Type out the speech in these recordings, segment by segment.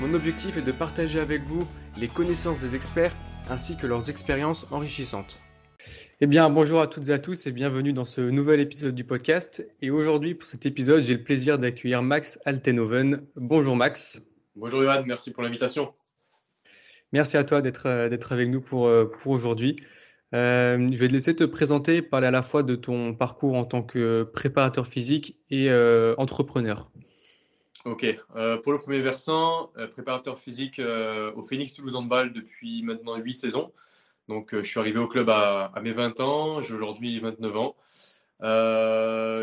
Mon objectif est de partager avec vous les connaissances des experts ainsi que leurs expériences enrichissantes. Eh bien, bonjour à toutes et à tous et bienvenue dans ce nouvel épisode du podcast. Et aujourd'hui, pour cet épisode, j'ai le plaisir d'accueillir Max Altenhoven. Bonjour Max. Bonjour Johan, merci pour l'invitation. Merci à toi d'être euh, avec nous pour, euh, pour aujourd'hui. Euh, je vais te laisser te présenter, parler à la fois de ton parcours en tant que préparateur physique et entrepreneur. Ok. Euh, pour le premier versant, euh, préparateur physique euh, au Phoenix Toulouse Handball depuis maintenant 8 saisons. Donc, je suis arrivé au club à, mes 20 ans. J'ai aujourd'hui 29 ans.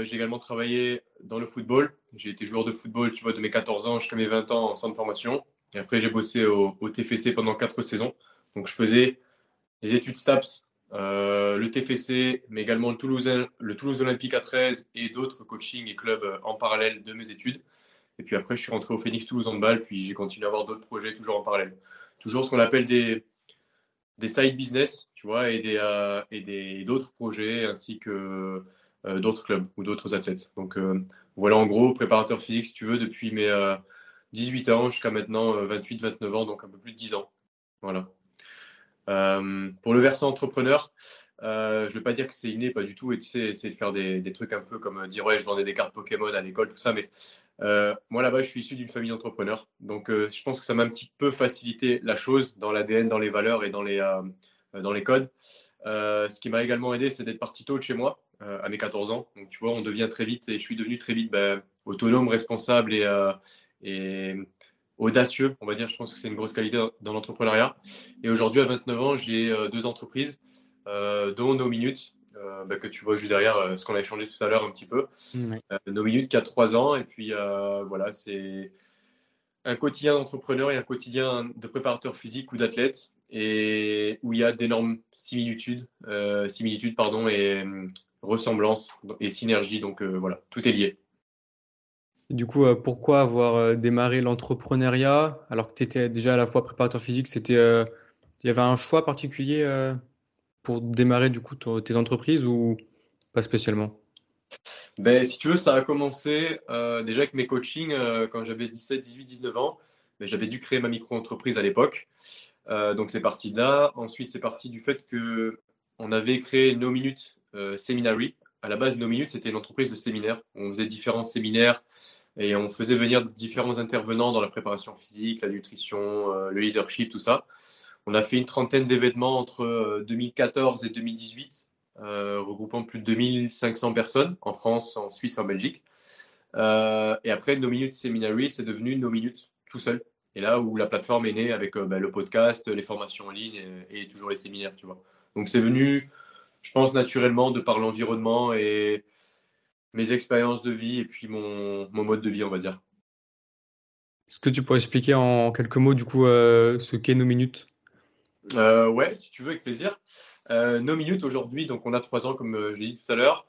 j'ai également travaillé dans le football. J'ai été joueur de football, tu vois, de mes 14 ans jusqu'à mes 20 ans en centre de formation. Et après, j'ai bossé au, TFC pendant 4 saisons. Donc, je faisais les études STAPS, le TFC, mais également le Toulouse, le Toulouse Olympique à 13 et d'autres coachings et clubs en parallèle de mes études. Et puis après, je suis rentré au Phoenix Toulouse Handball, puis j'ai continué à avoir d'autres projets toujours en parallèle. Toujours ce qu'on appelle des, des side business, tu vois, et des, euh, et d'autres projets ainsi que euh, d'autres clubs ou d'autres athlètes. Donc euh, voilà en gros, préparateur physique, si tu veux, depuis mes 18 ans jusqu'à maintenant 28-29 ans, donc un peu plus de 10 ans. Voilà. pour le versant entrepreneur, je ne vais pas dire que c'est inné, pas du tout. Et tu sais, essayer de faire des, des, trucs un peu comme dire ouais, je vendais des cartes Pokémon à l'école, tout ça. Mais euh, moi, là-bas, je suis issu d'une famille d'entrepreneurs. Donc, euh, je pense que ça m'a un petit peu facilité la chose dans l'ADN, dans les valeurs et dans les, euh, dans les codes. ce qui m'a également aidé, c'est d'être parti tôt de chez moi, à mes 14 ans. Donc, tu vois, on devient très vite, et je suis devenu très vite ben, autonome, responsable et, audacieux, on va dire. Je pense que c'est une grosse qualité dans l'entrepreneuriat. Et aujourd'hui, à 29 ans, j'ai deux entreprises, dont No Minutes, euh, bah, que tu vois juste derrière euh, ce qu'on a échangé tout à l'heure un petit peu. Euh, nos minutes qui a trois ans. Et puis voilà, c'est un quotidien d'entrepreneur et un quotidien de préparateur physique ou d'athlète. Et où il y a d'énormes similitudes, similitudes pardon, et ressemblances et synergies. Donc voilà, tout est lié. Du coup, pourquoi avoir démarré l'entrepreneuriat alors que tu étais déjà à la fois préparateur physique C'était, il y avait un choix particulier pour démarrer du coup tes entreprises ou pas spécialement? Ben, Si tu veux, ça a commencé euh, déjà avec mes coachings euh, quand j'avais 17, 18, 19 ans. Ben, j'avais dû créer ma micro-entreprise à l'époque. Euh, donc c'est parti de là. Ensuite, c'est parti du fait que on avait créé No Minutes Seminary. À la base, No Minutes, c'était une entreprise de séminaires. On faisait différents séminaires et on faisait venir différents intervenants dans la préparation physique, la nutrition, le leadership, tout ça. On a fait une trentaine d'événements entre 2014 euh, et 2018, euh, regroupant plus de 2500 personnes en France, en Suisse, en Belgique. Euh, et après, No Minutes Seminary, c'est devenu No Minutes tout seul. Et là où la plateforme est née avec bah, le podcast, les formations en ligne et, toujours les séminaires, tu vois. Donc c'est venu, je pense, naturellement de par l'environnement et mes expériences de vie et puis mon, mode de vie, on va dire. Est-ce que tu pourrais expliquer en quelques mots, du coup, ce qu'est No Minutes? Euh, ouais, si tu veux, avec plaisir. Euh, nos minutes aujourd'hui, donc on a trois ans comme euh, j'ai dit tout à l'heure.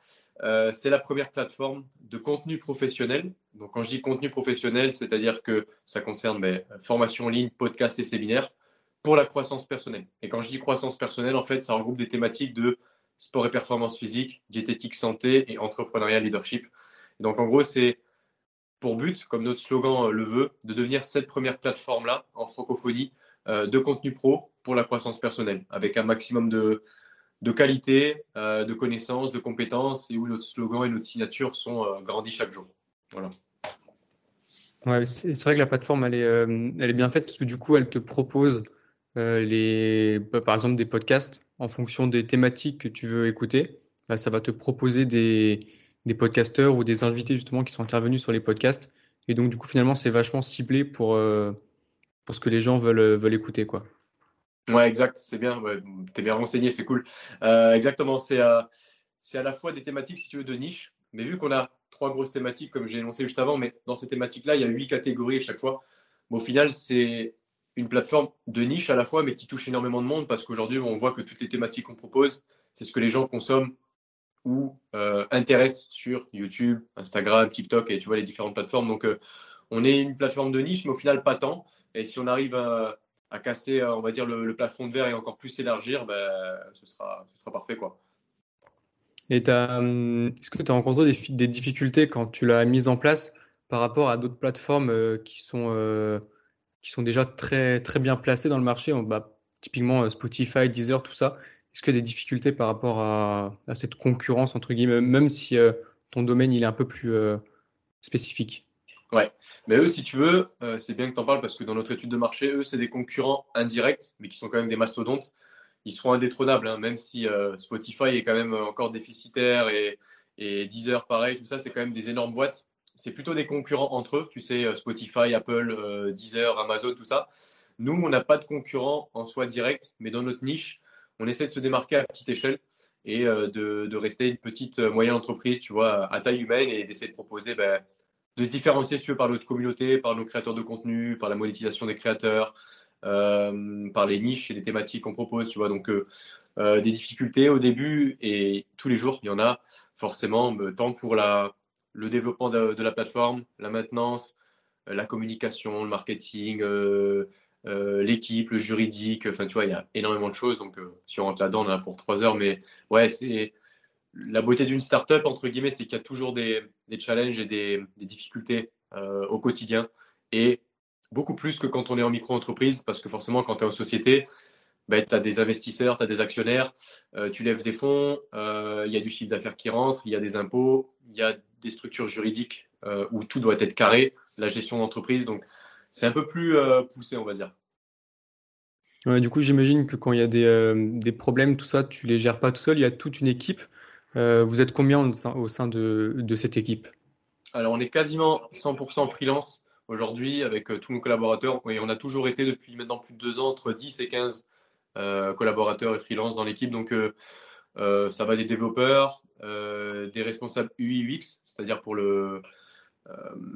c'est la première plateforme de contenu professionnel. Donc quand je dis contenu professionnel, c'est-à-dire que ça concerne ben, formation en ligne, podcast et séminaires pour la croissance personnelle. Et quand je dis croissance personnelle, en fait, ça regroupe des thématiques de sport et performance physique, diététique santé et entrepreneuriat leadership. donc en gros, c'est pour but, comme notre slogan le veut, de devenir cette première plateforme-là en francophonie de contenu pro pour la croissance personnelle, avec un maximum de, de qualité, euh, de connaissances, de compétences, et où notre slogan et notre signature sont euh, grandis chaque jour. Voilà. Ouais, c'est vrai que la plateforme, elle est, euh, elle est bien faite parce que du coup, elle te propose les, bah, par exemple des podcasts en fonction des thématiques que tu veux écouter. Bah, ça va te proposer des, des podcasteurs ou des invités justement qui sont intervenus sur les podcasts. Et donc, du coup, finalement, c'est vachement ciblé pour, pour ce que les gens veulent, veulent écouter. quoi. Ouais, exact, c'est bien. tu es bien renseigné, c'est cool. Euh, exactement, c'est à, à la fois des thématiques, si tu veux, de niche, mais vu qu'on a trois grosses thématiques, comme j'ai énoncé juste avant, mais dans ces thématiques-là, il y a huit catégories à chaque fois. au final, c'est une plateforme de niche à la fois, mais qui touche énormément de monde parce qu'aujourd'hui, on voit que toutes les thématiques qu'on propose, c'est ce que les gens consomment ou euh, intéressent sur YouTube, Instagram, TikTok et tu vois les différentes plateformes. Donc, euh, on est une plateforme de niche, mais au final, pas tant. Et si on arrive à, casser, on va dire, le, plafond de verre et encore plus s'élargir, ben, ce, sera, ce sera parfait. quoi. Et hum, est-ce que tu as rencontré des, des, difficultés quand tu l'as mise en place par rapport à d'autres plateformes euh, qui, sont, euh, qui sont déjà très, très bien placées dans le marché? Bah, Typiquement euh, Spotify, Deezer, tout ça. Est-ce qu'il y a des difficultés par rapport à, à cette concurrence, entre guillemets, même si ton domaine il est un peu plus spécifique? Ouais, mais eux, si tu veux, c'est bien que tu en parles parce que dans notre étude de marché, eux, c'est des concurrents indirects, mais qui sont quand même des mastodontes ils seront indétrônables, hein, même si euh, Spotify est quand même encore déficitaire et, Deezer, pareil, tout ça, c'est quand même des énormes boîtes. C'est plutôt des concurrents entre eux, tu sais, euh, Spotify, Apple, euh, Deezer, Amazon, tout ça. Nous, on n'a pas de concurrents en soi direct, mais dans notre niche, on essaie de se démarquer à petite échelle et de, rester une petite moyenne entreprise, tu vois, à taille humaine et d'essayer de proposer, ben, de se différencier, si tu veux, par notre communauté, par nos créateurs de contenu, par la monétisation des créateurs, euh, par les niches et les thématiques qu'on propose, tu vois. Donc, euh, euh, des difficultés au début et tous les jours, il y en a forcément, tant pour la, le développement de, la plateforme, la maintenance, la communication, le marketing, l'équipe, le juridique. Enfin, tu vois, il y a énormément de choses. Donc, si on rentre là-dedans, on en a pour trois heures. Mais ouais, c'est la beauté d'une startup, entre guillemets, c'est qu'il y a toujours des, challenges et des, difficultés au quotidien. Et beaucoup plus que quand on est en micro-entreprise, parce que forcément, quand tu es en société, ben, tu as des investisseurs, tu as des actionnaires, euh, tu lèves des fonds, euh, il y a du chiffre d'affaires qui rentre, il y a des impôts, il y a des structures juridiques euh, où tout doit être carré, la gestion d'entreprise. Donc, c'est un peu plus poussé, on va dire. du coup, j'imagine que quand il y a des, des, problèmes, tout ça, tu les gères pas tout seul, il y a toute une équipe. Vous êtes combien au sein, de, cette équipe? Alors, on est quasiment 100% freelance aujourd'hui avec euh, tous nos collaborateurs. Et on a toujours été depuis maintenant plus de deux ans entre 10 et 15 euh, collaborateurs et freelance dans l'équipe. Donc, euh, ça va des développeurs, des responsables UI UX, c'est-à-dire pour le,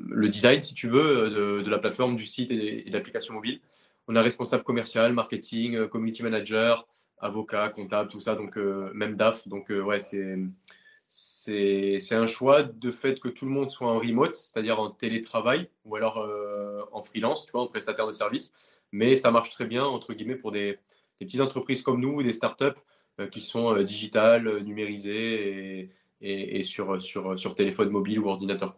le design, si tu veux, de, la plateforme, du site et, de l'application mobile. On a responsable commercial, marketing, community manager, avocat, comptable, tout ça, donc même DAF. Donc, ouais, c'est c'est un choix de fait que tout le monde soit en remote, c'est-à-dire en télétravail ou alors euh, en freelance, tu vois, en prestataire de service. Mais ça marche très bien, entre guillemets, pour des, petites entreprises comme nous, des startups euh, qui sont euh, digitales, numérisées et, et, sur, sur, sur, téléphone mobile ou ordinateur.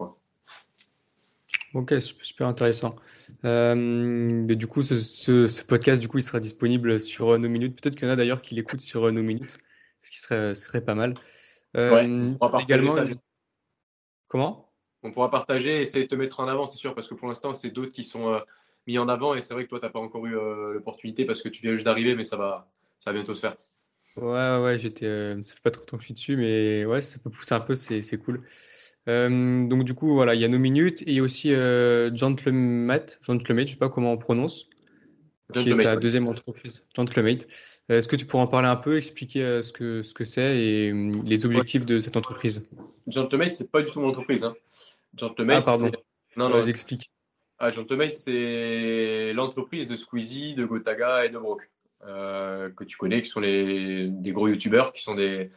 Ok, super intéressant. du coup, ce, ce, podcast, du coup, il sera disponible sur nos minutes. Peut-être qu'il y en a d'ailleurs qui l'écoutent sur nos minutes, ce qui serait, ce serait pas mal. Euh, également. Comment? On pourra partager et essayer de te mettre en avant, c'est sûr, parce que pour l'instant, c'est d'autres qui sont euh, mis en avant et c'est vrai que toi, tu n'as pas encore eu euh, l'opportunité parce que tu viens juste d'arriver, mais ça va, ça va bientôt se faire. Ouais, ouais, j'étais. ça fait pas trop de temps que je suis dessus, mais ouais, ça peut pousser un peu, c'est cool. Donc, du coup, voilà, il y a nos minutes et il y a aussi Gentlemate, Gentlemate, je sais pas comment on prononce, qui est ta deuxième entreprise, Gentlemate. Euh, est-ce que tu pourrais en parler un peu, expliquer euh, ce que ce que c'est et hum, les objectifs de cette entreprise? Gentlemate, c'est pas du tout mon entreprise. Hein. Gentlemate, ah, pardon. Non, non. explique. Ah, Gentlemate, c'est l'entreprise de Squeezie, de Gotaga et de Brock, euh, que tu connais, qui sont les, des gros youtubeurs, qui sont des,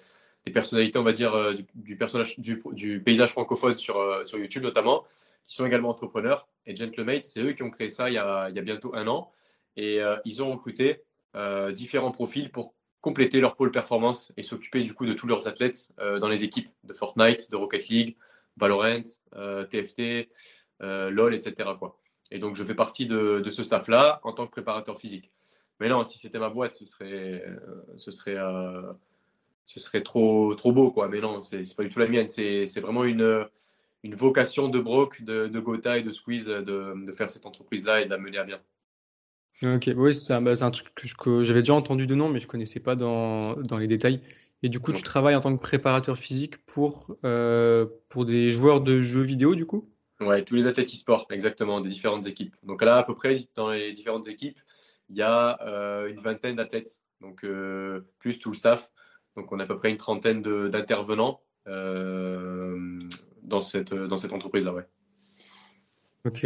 des personnalités, on va dire, du, personnage, du, paysage francophone sur, sur YouTube notamment, qui sont également entrepreneurs. Et Gentlemate, c'est eux qui ont créé ça il y a, il y a bientôt un an. Et ils ont recruté euh, différents profils pour compléter leur pôle performance et s'occuper du coup de tous leurs athlètes euh, dans les équipes de Fortnite, de Rocket League, Valorant, euh, TFT, LOL, etc. Et donc je fais partie de, ce staff-là en tant que préparateur physique. Mais non, si c'était ma boîte, ce serait, ce serait, ce serait trop, trop beau. Quoi. Mais non, c'est pas du tout la mienne. C'est vraiment une, une vocation de Brock, de, de Gotha et de Squeeze de, de faire cette entreprise-là et de la mener à bien. Ok, oui, c'est un, bah, un, truc que, j'avais déjà entendu de nom, mais je connaissais pas dans, dans les détails. Et du coup, tu travailles en tant que préparateur physique pour, euh, pour des joueurs de jeux vidéo, du coup? Ouais, tous les athlètes e-sport, exactement, des différentes équipes. Donc là, à peu près, dans les différentes équipes, il y a euh, une vingtaine d'athlètes, donc euh, plus tout le staff. Donc on a à peu près une trentaine d'intervenants dans cette, dans cette entreprise-là, ouais. Ok,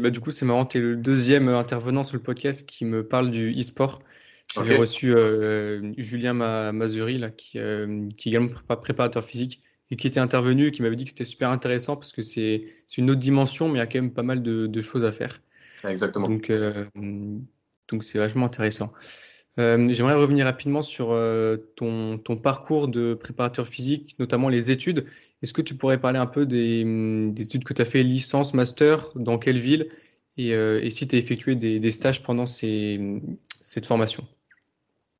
bah, du coup c'est marrant, tu es le deuxième intervenant sur le podcast qui me parle du e-sport. J'avais reçu euh, Julien Mazuri, là, qui, euh, qui est également préparateur physique et qui était intervenu qui m'avait dit que c'était super intéressant parce que c'est une autre dimension, mais il y a quand même pas mal de, choses à faire. Exactement. Donc, euh, donc c'est vachement intéressant. J'aimerais revenir rapidement sur ton, ton, parcours de préparateur physique, notamment les études. Est-ce que tu pourrais parler un peu des, des études que tu as fait, licence, master, dans quelle ville, et, et si tu as effectué des, des stages pendant ces, cette formation?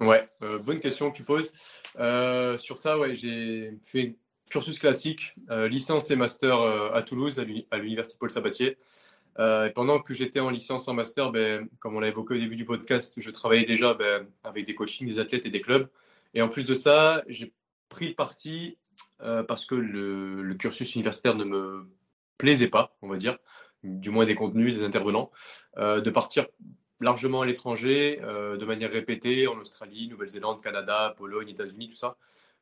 Ouais, euh, bonne question que tu poses. Euh, sur ça, ouais, j'ai fait cursus classique, euh, licence et master à Toulouse, à l'université Paul Sabatier. Et pendant que j'étais en licence en master, ben, comme on l'a évoqué au début du podcast, je travaillais déjà ben, avec des coachings, des athlètes et des clubs. Et en plus de ça, j'ai pris parti parce que le, cursus universitaire ne me plaisait pas, on va dire, du moins des contenus, des intervenants, de partir largement à l'étranger, euh, de manière répétée, en Australie, Nouvelle-Zélande, Canada, Pologne, États-Unis, tout ça,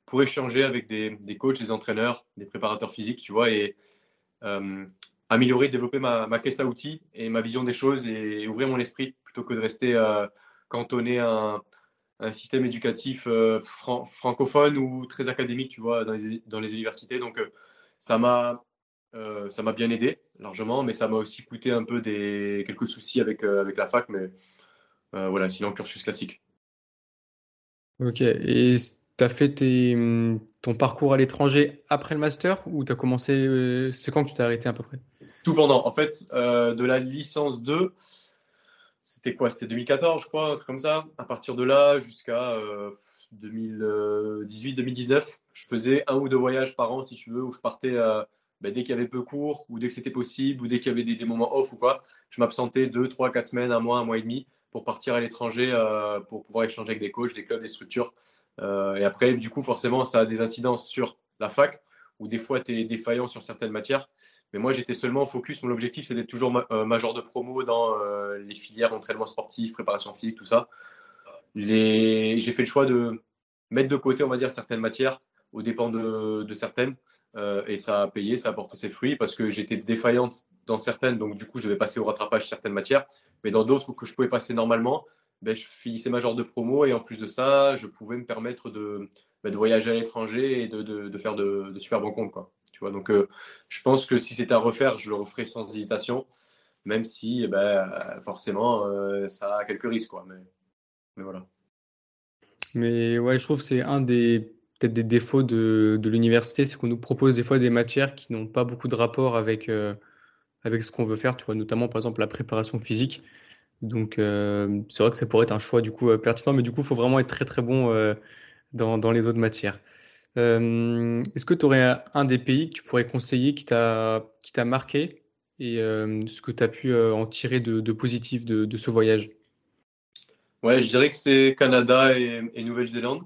pour échanger avec des, des, coachs, des entraîneurs, des préparateurs physiques, tu vois, et euh, améliorer, développer ma, ma, caisse à outils et ma vision des choses et, ouvrir mon esprit plutôt que de rester euh, cantonné à un, système éducatif francophone ou très académique, tu vois, dans les, dans les universités. Donc, ça m'a euh, ça m'a bien aidé largement, mais ça m'a aussi coûté un peu des quelques soucis avec, euh, avec la fac, mais euh, voilà, sinon cursus classique. Ok, et tu as fait ton parcours à l'étranger après le master ou tu as commencé, c'est quand que tu t'es arrêté à peu près? Tout pendant, en fait, de la licence 2, c'était quoi? C'était 2014, je crois, un truc comme ça. À partir de là, jusqu'à 2018-2019, je faisais un ou deux voyages par an, si tu veux, où je partais ben, dès qu'il y avait peu cours ou dès que c'était possible ou dès qu'il y avait des, moments off ou quoi, je m'absentais deux, trois, quatre semaines, un mois, un mois et demi pour partir à l'étranger euh, pour pouvoir échanger avec des coachs, des clubs, des structures. Euh, et après, du coup, forcément, ça a des incidences sur la fac où des fois, tu es défaillant sur certaines matières. Mais moi, j'étais seulement focus. Mon objectif, c'était toujours euh, major de promo dans les filières entraînement sportif, préparation physique, tout ça. J'ai fait le choix de mettre de côté, on va dire, certaines matières aux dépens de, certaines euh, et ça a payé, ça a porté ses fruits parce que j'étais défaillante dans certaines, donc du coup, je devais passer au rattrapage certaines matières. Mais dans d'autres que je pouvais passer normalement, ben, je finissais ma genre de promo et en plus de ça, je pouvais me permettre de, ben, voyager à l'étranger et de, de, faire de, super bons comptes. Quoi. Tu vois, donc, euh, je pense que si c'était à refaire, je le referais sans hésitation, même si eh ben, forcément, euh, ça a quelques risques. Quoi. Mais, voilà. Mais ouais, je trouve que c'est un des peut-être des défauts de, l'université, c'est qu'on nous propose des fois des matières qui n'ont pas beaucoup de rapport avec, euh, avec ce qu'on veut faire, tu vois, notamment par exemple la préparation physique. Donc c'est vrai que ça pourrait être un choix du coup pertinent, mais du coup il faut vraiment être très très bon dans, dans, les autres matières. Est-ce que tu aurais un des pays que tu pourrais conseiller qui t'a marqué et ce que tu as pu en tirer de, positif de, ce voyage? Ouais, je dirais que c'est Canada et, Nouvelle-Zélande.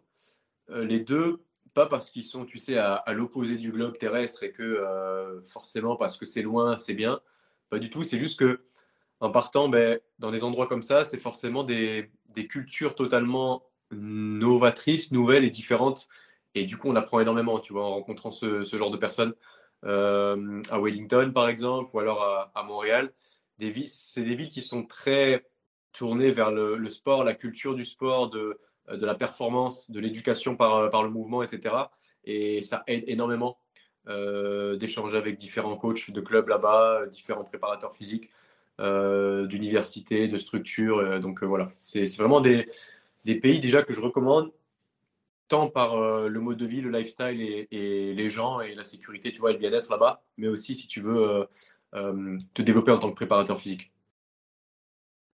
Euh, les deux, pas parce qu'ils sont, tu sais, à, l'opposé du globe terrestre et que euh, forcément parce que c'est loin, c'est bien. Pas du tout. C'est juste que en partant ben, dans des endroits comme ça, c'est forcément des, cultures totalement novatrices, nouvelles et différentes. Et du coup, on apprend énormément, tu vois, en rencontrant ce, genre de personnes. Euh, à Wellington, par exemple, ou alors à, Montréal. C'est des villes qui sont très tournées vers le, sport, la culture du sport, de, euh, la performance, de l'éducation par, euh, le mouvement, etc. Et ça aide énormément euh, d'échanger avec différents coachs de clubs là-bas, différents préparateurs physiques, d'universités, de structures. donc voilà, c'est vraiment des, pays déjà que je recommande, par le mode de vie, le lifestyle et, les gens et la sécurité, tu vois, et le bien-être là-bas, mais aussi si tu veux te développer en tant que préparateur physique.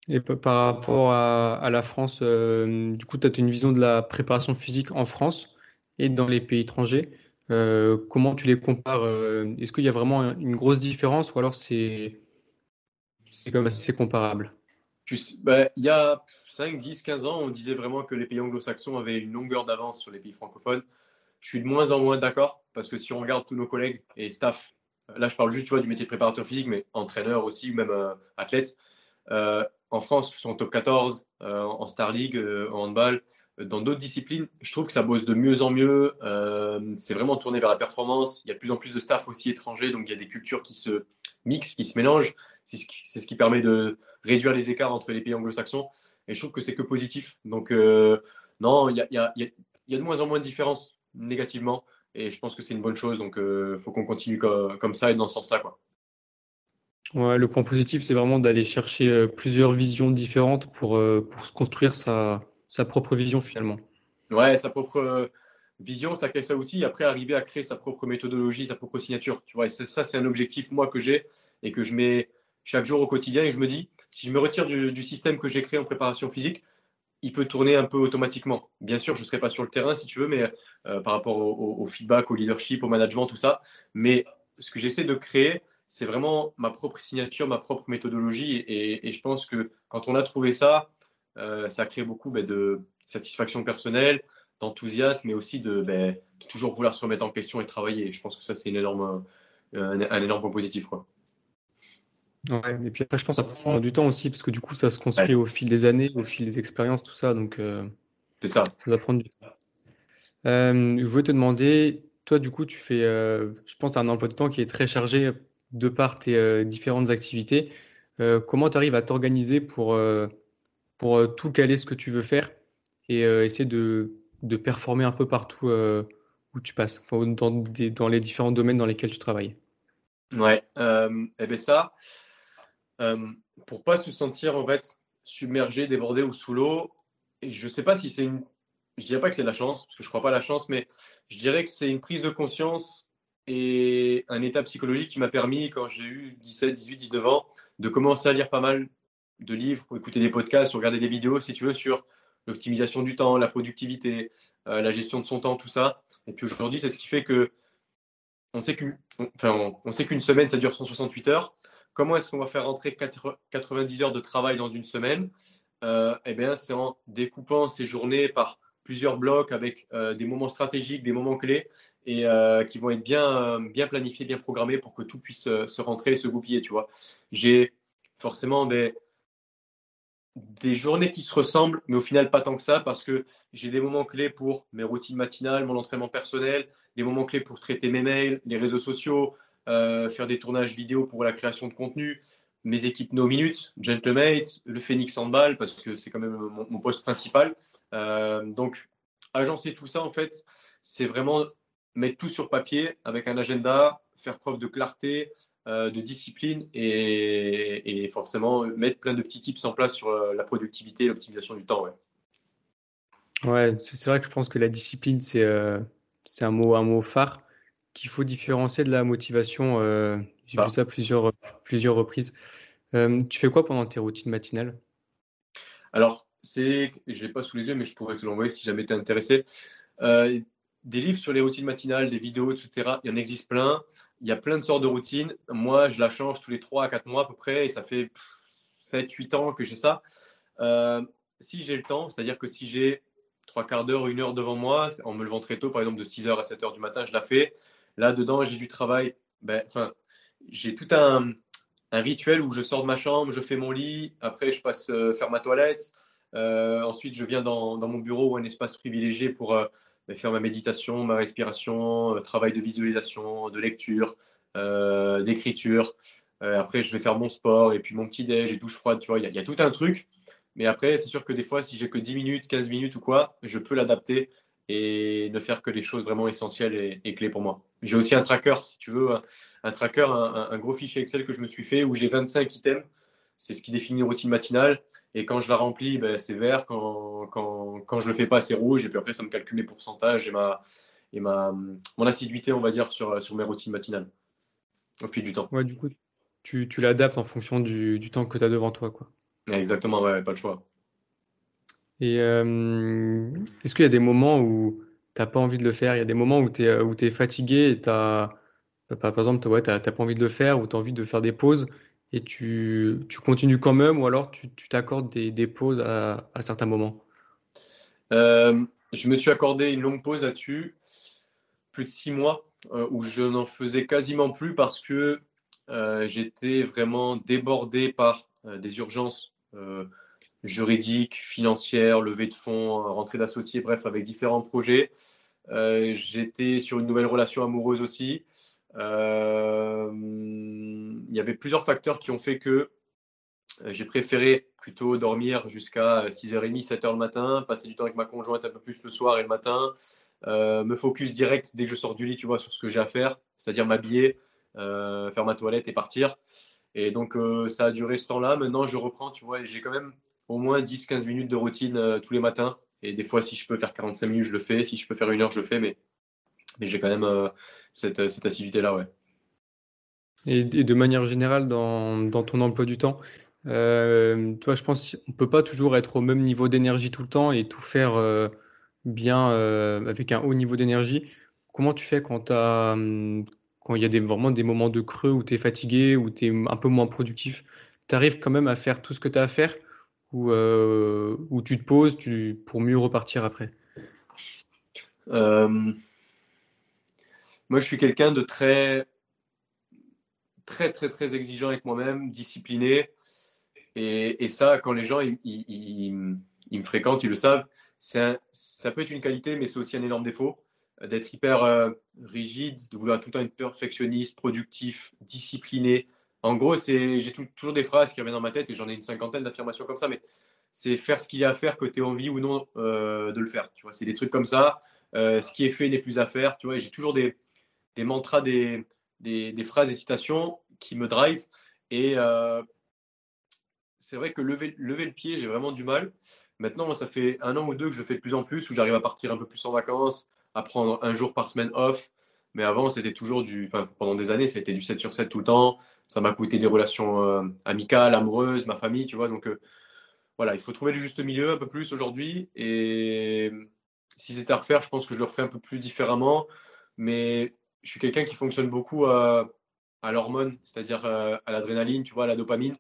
Et par rapport à, la France, euh, du coup, tu as une vision de la préparation physique en France et dans les pays étrangers. Euh, comment tu les compares euh, Est-ce qu'il y a vraiment une grosse différence ou alors c'est comme assez bah, Il y a 5, 10, 15 ans, on disait vraiment que les pays anglo-saxons avaient une longueur d'avance sur les pays francophones. Je suis de moins en moins d'accord parce que si on regarde tous nos collègues et staff, là je parle juste du métier de préparateur physique, mais entraîneur aussi, même athlète, en France, sont en top 14, en Star League, en handball, dans d'autres disciplines, je trouve que ça bosse de mieux en mieux. c'est vraiment tourné vers la performance. Il y a de plus en plus de staff aussi étrangers, donc il y a des cultures qui se mixent, qui se mélangent. C'est ce, ce, qui permet de réduire les écarts entre les pays anglo-saxons. Et je trouve que c'est que positif. Donc, non, il y a, y, a, y a, de moins en moins de différences négativement. Et je pense que c'est une bonne chose. Donc, il faut qu'on continue comme, ça et dans ce sens-là. Quoi. Ouais, le point positif, c'est vraiment d'aller chercher plusieurs visions différentes pour, pour se construire sa, sa propre vision finalement. Ouais, sa propre euh, vision, sa caisse à outils, après arriver à créer sa propre méthodologie, sa propre signature. Tu vois, et ça, c'est un objectif, moi, que j'ai et que je mets chaque jour au quotidien. Et je me dis, si je me retire du, système que j'ai créé en préparation physique, il peut tourner un peu automatiquement. Bien sûr, je ne serai pas sur le terrain, si tu veux, mais euh, par rapport au, feedback, au leadership, au management, tout ça. Mais ce que j'essaie de créer, c'est vraiment ma propre signature, ma propre méthodologie. et, je pense que quand on a trouvé ça, euh, ça crée beaucoup ben, de satisfaction personnelle, d'enthousiasme, mais aussi de, ben, toujours vouloir se remettre en question et travailler. je pense que ça, c'est un, énorme point positif. Ouais, et puis après, je pense que ça prend du temps aussi, parce que du coup, ça se construit au fil des années, au fil des expériences, tout ça. Donc, euh, c'est ça. Ça va prendre du temps. Euh, je voulais te demander, toi, du coup, tu fais, je pense, un emploi de temps qui est très chargé de par tes différentes activités. comment tu arrives à t'organiser pour pour euh, tout caler ce que tu veux faire et euh, essayer de, de, performer un peu partout euh, où tu passes, enfin, dans, dans, les différents domaines dans lesquels tu travailles? Ouais, euh, et eh bien ça, euh, pour pas se sentir en fait submergé, débordé ou sous l'eau, je ne sais pas si c'est une, je dirais pas que c'est de la chance, parce que je crois pas à la chance, mais je dirais que c'est une prise de conscience et un état psychologique qui m'a permis, quand j'ai eu 17, 18, 19 ans, de commencer à lire pas mal de livres, pour écouter des podcasts, ou regarder des vidéos, si tu veux, sur l'optimisation du temps, la productivité, euh, la gestion de son temps, tout ça. Et puis aujourd'hui, c'est ce qui fait que on sait qu'une enfin, on, sait qu'une semaine, ça dure 168 heures. Comment est-ce qu'on va faire rentrer 90 heures de travail dans une semaine? Euh, Eh bien, c'est en découpant ces journées par plusieurs blocs avec euh, des moments stratégiques, des moments clés et qui vont être bien, bien planifiés, bien programmés pour que tout puisse se rentrer et se goupiller, tu vois. J'ai forcément des, des journées qui se ressemblent, mais au final pas tant que ça, parce que j'ai des moments clés pour mes routines matinales, mon entraînement personnel, des moments clés pour traiter mes mails, les réseaux sociaux, euh, faire des tournages vidéo pour la création de contenu, mes équipes No Minutes, Gentlemate, le Phoenix Handball, parce que c'est quand même mon, poste principal. Euh, donc, agencer tout ça, en fait, c'est vraiment mettre tout sur papier avec un agenda, faire preuve de clarté, euh, de discipline et, forcément mettre plein de petits tips en place sur euh, la productivité et l'optimisation du temps. Ouais, ouais c'est vrai que je pense que la discipline, c'est euh, un, mot, un mot phare qu'il faut différencier de la motivation. J'ai vu ça plusieurs, plusieurs reprises. tu fais quoi pendant tes routines matinales? Alors, c'est, je l'ai pas sous les yeux, mais je pourrais te l'envoyer si jamais tu es intéressé. des livres sur les routines matinales, des vidéos, etc. Il y en existe plein il y a plein de sortes de routines. Moi, je la change tous les 3 à 4 mois à peu près et ça fait 7-8 ans que j'ai ça. Euh, si j'ai le temps, c'est-à-dire que si j'ai 3 quarts d'heure, une heure devant moi, en me levant très tôt, par exemple de 6h à 7h du matin, je la fais. Là, dedans, j'ai du travail. Ben, j'ai tout un, rituel où je sors de ma chambre, je fais mon lit, après je passe euh, faire ma toilette. Euh, ensuite, je viens dans, mon bureau ou un espace privilégié pour faire ma méditation, ma respiration, euh, travail de visualisation, de lecture, euh, d'écriture. Euh, après, je vais faire mon sport et puis mon petit déj et douche froide. Tu vois, il y, a tout un truc. Mais après, c'est sûr que des fois, si j'ai que 10 minutes, 15 minutes ou quoi, je peux l'adapter et ne faire que les choses vraiment essentielles et, clés pour moi. J'ai aussi un tracker, si tu veux, un, tracker, un, gros fichier Excel que je me suis fait où j'ai 25 items. C'est ce qui définit une routine matinale. Et quand je la remplis, ben, c'est vert. Quand, quand, quand, je le fais pas, c'est rouge. Et puis après, ça me calcule mes pourcentages et, ma, et ma, mon assiduité, on va dire, sur, sur mes routines matinales au fil du temps. Ouais, du coup, tu, tu l'adaptes en fonction du, du temps que tu as devant toi. Quoi. Exactement, ouais, pas le choix. Et euh, est-ce qu'il y a des moments où pas envie de le faire. Il y a des moments où tu es, où es fatigué et tu as, par exemple, ouais, pas envie de le faire ou tu as envie de faire des pauses et tu, continues quand même ou alors tu t'accordes des, des, pauses à, à, certains moments? Euh, Je me suis accordé une longue pause là-dessus, plus de six mois, euh, où je n'en faisais quasiment plus parce que euh, j'étais vraiment débordé par des urgences juridiques, financières, levée de fonds, rentrée d'associés, bref, avec différents projets. J'étais sur une nouvelle relation amoureuse aussi. il y avait plusieurs facteurs qui ont fait que j'ai préféré plutôt dormir jusqu'à 6h30, 7h le matin, passer du temps avec ma conjointe un peu plus le soir et le matin, me focus direct dès que je sors du lit, tu vois, sur ce que j'ai à faire, c'est-à-dire m'habiller, faire ma toilette et partir. Et donc, euh, ça a duré ce temps-là. Maintenant, je reprends, tu vois, j'ai quand même au moins 10-15 minutes de routine euh, tous les matins. Et des fois, si je peux faire 45 minutes, je le fais. Si je peux faire une heure, je le fais. Mais, mais j'ai quand même euh, cette, cette activité-là, ouais. Et, de manière générale, dans, dans ton emploi du temps, toi, je pense qu'on ne peut pas toujours être au même niveau d'énergie tout le temps et tout faire bien avec un haut niveau d'énergie. Comment tu fais hum, quand il y a des, vraiment des moments de creux où tu es fatigué, où tu es un peu moins productif, tu arrives quand même à faire tout ce que tu as à faire? Ou, euh, tu te poses tu, pour mieux repartir après? Euh, Moi, je suis quelqu'un de très, très, très, très exigeant avec moi-même, discipliné. Et, ça, quand les gens ils, me fréquentent, ils le savent, ça peut être une qualité, mais c'est aussi un énorme défaut d'être hyper euh, rigide, de vouloir tout le temps être perfectionniste, productif, discipliné. En gros, j'ai toujours des phrases qui reviennent dans ma tête et j'en ai une cinquantaine d'affirmations comme ça, mais c'est faire ce qu'il y a à faire que tu aies envie ou non euh, de le faire. Tu vois, c'est des trucs comme ça. Euh, ce qui est fait n'est plus à faire. Tu vois, j'ai toujours des, des mantras, des, des, des, phrases et citations qui me drive. Et c'est vrai que lever, lever le pied, j'ai vraiment du mal. Maintenant, ça fait un an ou deux que je fais de plus en plus, où j'arrive à partir un peu plus en vacances, à prendre un jour par semaine off. Mais avant, c'était toujours du. Enfin, pendant des années, c'était du 7 sur 7 tout le temps. Ça m'a coûté des relations euh, amicales, amoureuses, ma famille, tu vois. Donc, euh, voilà, il faut trouver le juste milieu un peu plus aujourd'hui. Et si c'était à refaire, je pense que je le ferais un peu plus différemment. Mais je suis quelqu'un qui fonctionne beaucoup à, à l'hormone, c'est-à-dire euh, à l'adrénaline, tu vois, à la dopamine.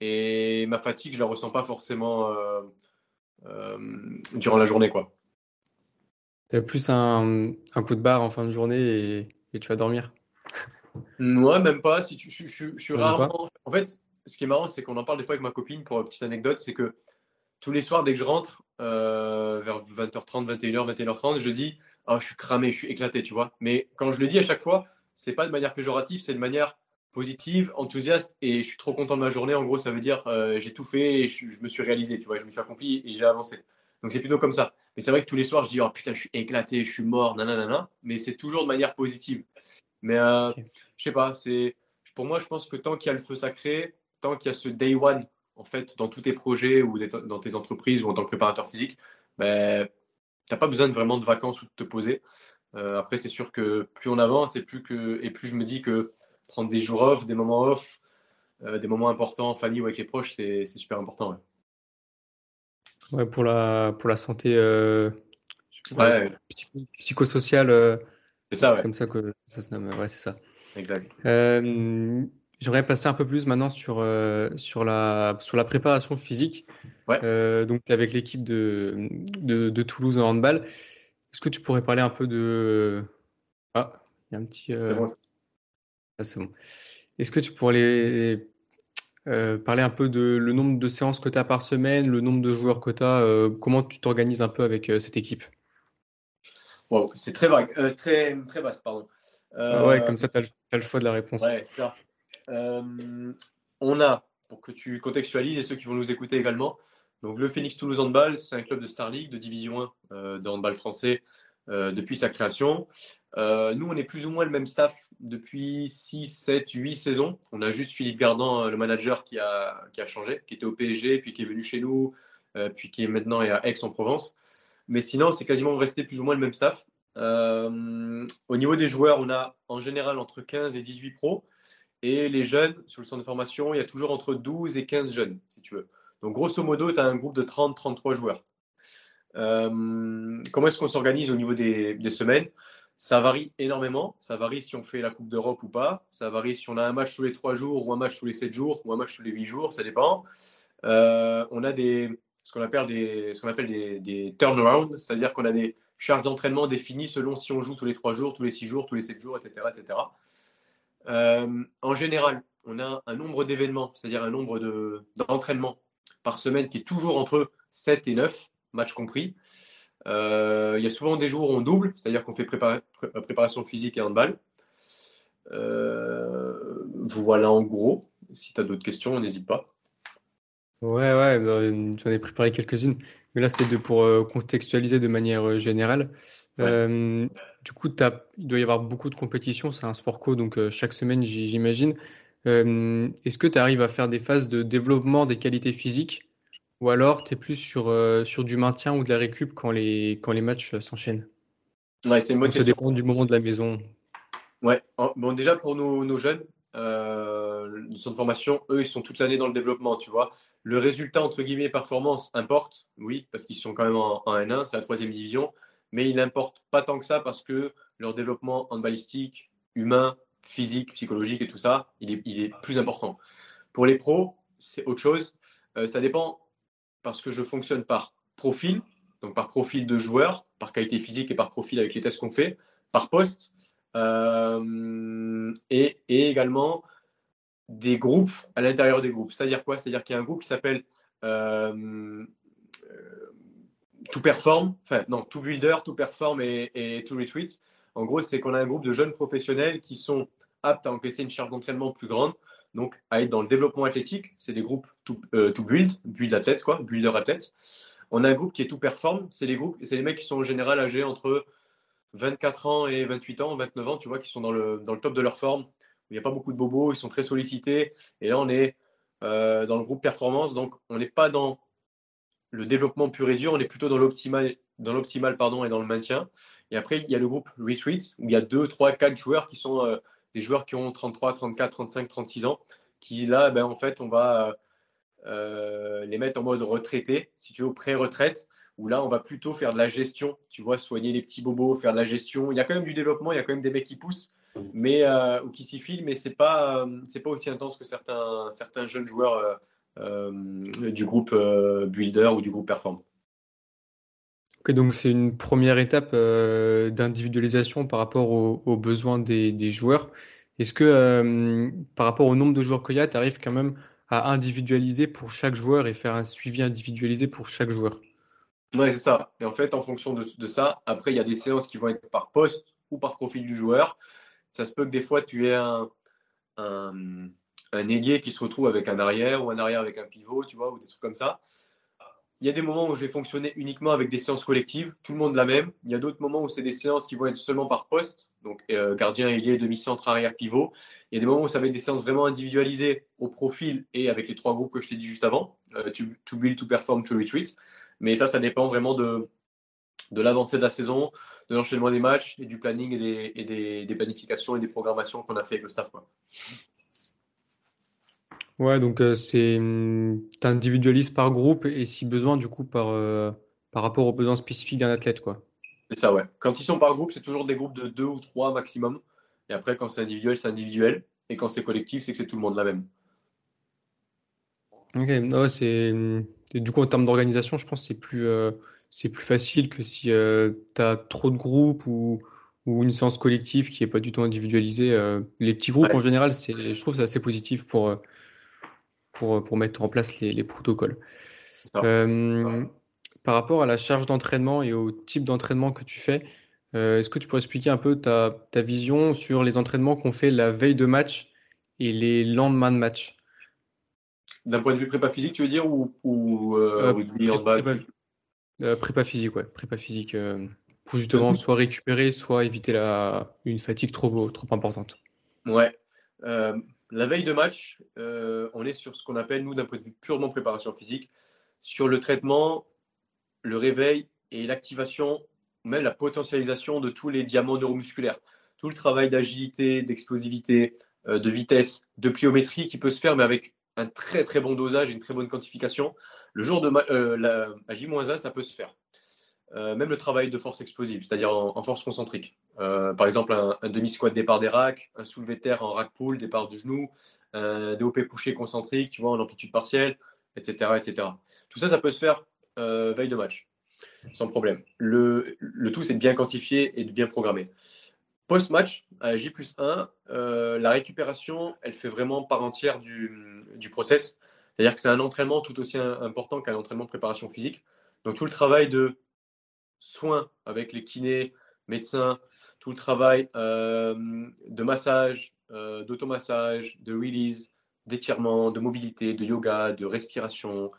Et ma fatigue, je la ressens pas forcément durant la journée, quoi. Tu as plus un, un, coup de barre en fin de journée et, et tu vas dormir. Ouais, même pas. Si tu, je, je, je suis rarement. En fait, ce qui est marrant, c'est qu'on en parle des fois avec ma copine pour une petite anecdote. C'est que tous les soirs, dès que je rentre, euh, vers 20h30, 21h, 21h30, je dis oh, je suis cramé, je suis éclaté, tu vois. Mais quand je le dis à chaque fois, c'est pas de manière péjorative, c'est de manière positive, enthousiaste et je suis trop content de ma journée. En gros, ça veut dire euh, j'ai tout fait et je, je, me suis réalisé, tu vois, je me suis accompli et j'ai avancé. Donc c'est plutôt comme ça. Mais c'est vrai que tous les soirs, je dis oh putain, je suis éclaté, je suis mort, nanana. Mais c'est toujours de manière positive. Mais euh, je sais pas, c'est pour moi, je pense que tant qu'il y a le feu sacré, tant qu'il y a ce day one en fait dans tous tes projets ou dans tes entreprises ou en tant que préparateur physique, ben, tu n'as pas besoin de vraiment de vacances ou de te poser. Euh, après, c'est sûr que plus on avance et plus, que, et plus je me dis que prendre des jours off, des moments off, euh, des moments importants en famille ou avec les proches, c'est super important. Ouais, pour la, pour la santé euh, psychosociale. Euh, c'est ça, comme ça que ça se nomme. Ouais, c'est ça. Exact. Euh, j'aimerais passer un peu plus maintenant sur, sur, la, sur la préparation physique. Ouais. donc, avec l'équipe de, de, de, Toulouse en handball. Est-ce que tu pourrais parler un peu de. Ah, il y a un petit. Ah, c'est bon. Est-ce que tu pourrais les euh, parler un peu de le nombre de séances que tu as par semaine, le nombre de joueurs que tu as, euh, comment tu t'organises un peu avec euh, cette équipe? C'est très vague, très, très vaste, pardon. ouais, comme ça, tu as, le choix de la réponse. Ouais, ça. on a, pour que tu contextualises et ceux qui vont nous écouter également, donc le Phoenix Toulouse Handball, c'est un club de Star League, de Division 1 de handball français depuis sa création. Nous, on est plus ou moins le même staff depuis 6, 7, 8 saisons. On a juste Philippe Gardan, euh, le manager, qui a, qui a changé, qui était au PSG, puis qui est venu chez nous, euh, puis qui est maintenant à Aix-en-Provence. Mais sinon, c'est quasiment resté plus ou moins le même staff. Euh, au niveau des joueurs, on a en général entre 15 et 18 pros. Et les jeunes, sur le centre de formation, il y a toujours entre 12 et 15 jeunes, si tu veux. Donc, grosso modo, tu as un groupe de 30-33 joueurs. comment est-ce qu'on s'organise au niveau des semaines? Ça varie énormément. Ça varie si on fait la Coupe d'Europe ou pas. Ça varie si on a un match tous les 3 jours ou un match tous les 7 jours ou un match tous les 8 jours. Ça dépend. Euh, on a ce qu'on appelle des turnarounds, c'est-à-dire qu'on a des charges d'entraînement définies selon si on joue tous les 3 jours, tous les 6 jours, tous les 7 jours, etc. etc. Euh, en général, on a un nombre d'événements, c'est-à-dire un nombre d'entraînements par semaine qui est toujours entre 7 et 9, matchs compris. Euh, il y a souvent des jours où on double, c'est-à-dire qu'on fait préparation physique et handball. Euh, voilà en gros. Si tu as d'autres questions, n'hésite pas. Ouais, ouais, bah, j'en ai préparé quelques-unes. Mais là, c'était pour contextualiser de manière générale. du coup, il doit y avoir beaucoup de compétitions. C'est un sport co, donc chaque semaine, j'imagine. Euh, est-ce que tu arrives à faire des phases de développement des qualités physiques ou alors tu es plus sur, euh, sur du maintien ou de la récup quand les, quand les matchs euh, s'enchaînent ouais, c'est Ça dépend du moment de la maison. Ouais, bon, déjà pour nos, nos jeunes, euh, de formation, eux, ils sont toute l'année dans le développement, tu vois. Le résultat, entre guillemets, performance importe, oui, parce qu'ils sont quand même en, en N1, c'est la troisième division, mais il n'importe pas tant que ça parce que leur développement en balistique, humain, physique, psychologique et tout ça, il est, il est plus important. Pour les pros, c'est autre chose. Euh, ça dépend parce que je fonctionne par profil, donc par profil de joueur, par qualité physique et par profil avec les tests qu'on fait, par poste, euh, et, également des groupes à l'intérieur des groupes. C'est-à-dire quoi? C'est-à-dire qu'il y a un groupe qui s'appelle euh, euh To Perform, enfin non, To Builder, To Perform et, et To Retweet. En gros, c'est qu'on a un groupe de jeunes professionnels qui sont aptes à encaisser une charge d'entraînement plus grande, donc à être dans le développement athlétique. C'est des groupes to, euh, build, build athlètes, quoi, builder athlètes. On a un groupe qui est tout perform. C'est les groupes, c'est les mecs qui sont en général âgés entre 24 ans et 28 ans, 29 ans, tu vois, qui sont dans le, dans le top de leur forme. Il n'y a pas beaucoup de bobos, ils sont très sollicités. Et là, on est euh, dans le groupe performance, donc on n'est pas dans le développement pur et dur, on est plutôt dans l'optimal, dans l'optimal pardon, et dans le maintien. Et après, il y a le groupe Retreats, où il y a 2, 3, 4 joueurs qui sont euh, des joueurs qui ont 33, 34, 35, 36 ans, qui là, ben, en fait, on va euh, les mettre en mode retraité, si tu veux, pré-retraite, où là, on va plutôt faire de la gestion, tu vois, soigner les petits bobos, faire de la gestion. Il y a quand même du développement, il y a quand même des mecs qui poussent, mais, euh, ou qui s'y filent, mais ce n'est pas, c'est pas aussi intense que certains, certains jeunes joueurs du groupe Builder ou du groupe Perform donc c'est une première étape euh, d'individualisation par rapport aux, besoins des, joueurs. Est-ce que euh, par rapport au nombre de joueurs qu'il y a, tu arrives quand même à individualiser pour chaque joueur et faire un suivi individualisé pour chaque joueur? Oui, c'est ça. Et en fait, en fonction de, ça, après, il y a des séances qui vont être par poste ou par profil du joueur. Ça se peut que des fois, tu aies un, un, un ailier qui se retrouve avec un arrière ou un arrière avec un pivot, tu vois, ou des trucs comme ça. Il y a des moments où je vais fonctionner uniquement avec des séances collectives, tout le monde la même. Il y a d'autres moments où c'est des séances qui vont être seulement par poste, donc euh, gardien, ailier, demi-centre, arrière, pivot. Il y a des moments où ça va être des séances vraiment individualisées au profil et avec les trois groupes que je t'ai dit juste avant, euh, to, build, to perform, to retreat. Mais ça, ça dépend vraiment de, de l'avancée de la saison, de l'enchaînement des matchs et du planning et des, des, planifications et des programmations qu'on a fait avec le staff. Ouais, donc euh, c'est hum, tu individualises par groupe et si besoin, du coup, par, euh, par rapport aux besoins spécifiques d'un athlète, quoi. C'est ça, ouais. Quand ils sont par groupe, c'est toujours des groupes de deux ou trois maximum. Et après, quand c'est individuel, c'est individuel. Et quand c'est collectif, c'est que c'est tout le monde la même. Ok, ouais, c'est hum, du coup en termes d'organisation, je pense que c'est plus euh, c'est plus facile que si tu as trop de groupes ou, ou une séance collective qui est pas du tout individualisée. les petits groupes en général, c'est je trouve c'est assez positif pour pour, pour mettre en place les, les protocoles. Euh, par rapport à la charge d'entraînement et au type d'entraînement que tu fais, euh, est-ce que tu pourrais expliquer un peu ta, ta vision sur les entraînements qu'on fait la veille de match et les lendemains de match? D'un point de vue prépa physique, tu veux dire, ou, ou euh, prépa, prépa, physique, ouais, prépa physique, pour justement soit récupérer, soit éviter la, une fatigue trop, trop importante. Ouais. La veille de match, euh, on est sur ce qu'on appelle, nous, d'un point de vue purement préparation physique, sur le traitement, le réveil et l'activation, même la potentialisation de tous les diamants neuromusculaires. Tout le travail d'agilité, d'explosivité, euh, de vitesse, de pliométrie qui peut se faire, mais avec un très très bon dosage et une très bonne quantification. Le jour de euh, la, à J-1, ça peut se faire. Euh, même le travail de force explosive, c'est-à-dire en, force concentrique. Euh, par exemple, un, demi-squat départ des racks, un soulevé de terre en rack pull, départ du genou, un DOP couché concentrique, tu vois, en amplitude partielle, etc., etc. Tout ça, ça peut se faire euh, veille de match, sans problème. Le, le tout, c'est de bien quantifier et de bien programmer. Post-match, à J plus 1, la récupération, elle fait vraiment part entière du, du process. C'est-à-dire que c'est un entraînement tout aussi important qu'un entraînement de préparation physique. Donc tout le travail de soins avec les kinés, médecins, tout le travail euh, de massage, euh, d'automassage, de release, d'étirement, de mobilité, de yoga, de respiration,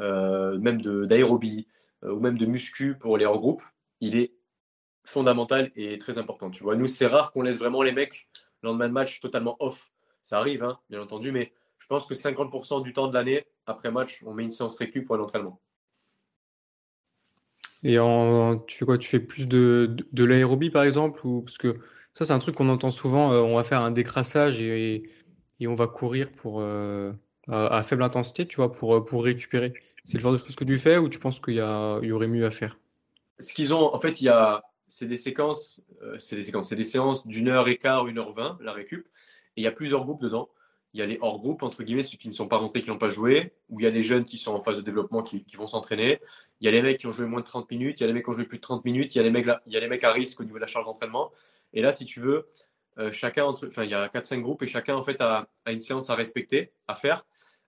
euh, même d'aérobie ou même de muscu pour les regroupes, il est fondamental et très important. Tu vois, nous, c'est rare qu'on laisse vraiment les mecs le lendemain de match totalement off. Ça arrive, hein, bien entendu, mais je pense que 50% du temps de l'année, après match, on met une séance récup pour un entraînement. Et tu fais quoi? Tu fais plus de, de, l'aérobie, par exemple ou, Parce que ça, c'est un truc qu'on entend souvent. Euh, on va faire un décrassage et, et on va courir pour, euh, à, faible intensité, tu vois, pour, pour récupérer. C'est le genre de choses que tu fais ou tu penses qu'il y, y aurait mieux à faire? Ce qu'ils ont, en fait, c'est des séquences, euh, c'est des séquences, c'est des séances d'une heure et quart, une heure vingt, la récup. Et il y a plusieurs groupes dedans. Il y a les hors groupes, entre guillemets, ceux qui ne sont pas rentrés, qui n'ont pas joué, ou il y a les jeunes qui sont en phase de développement, qui, vont s'entraîner. Il y a les mecs qui ont joué moins de 30 minutes, il y a les mecs qui ont joué plus de 30 minutes, il y a les mecs, il y a les mecs à risque au niveau de la charge d'entraînement. Et là, si tu veux, euh, chacun entre, enfin, il y a 4-5 groupes et chacun en fait a, une séance à respecter, à faire.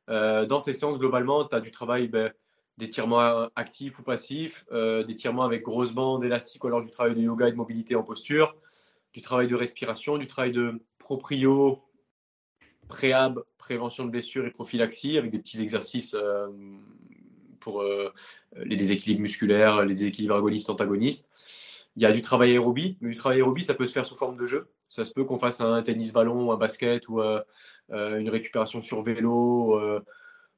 Euh, dans ces séances, globalement, tu as du travail ben, d'étirement actif ou passif, euh, d'étirement avec grosse bande élastique ou alors du travail de yoga et de mobilité en posture, du travail de respiration, du travail de proprio, préhab, prévention de blessures et prophylaxie avec des petits exercices euh, pour euh, les déséquilibres musculaires, les déséquilibres agonistes, antagonistes. Il y a du travail aérobie, mais du travail aérobie, ça peut se faire sous forme de jeu. Ça se peut qu'on fasse un tennis ballon, un basket ou euh, une récupération sur vélo,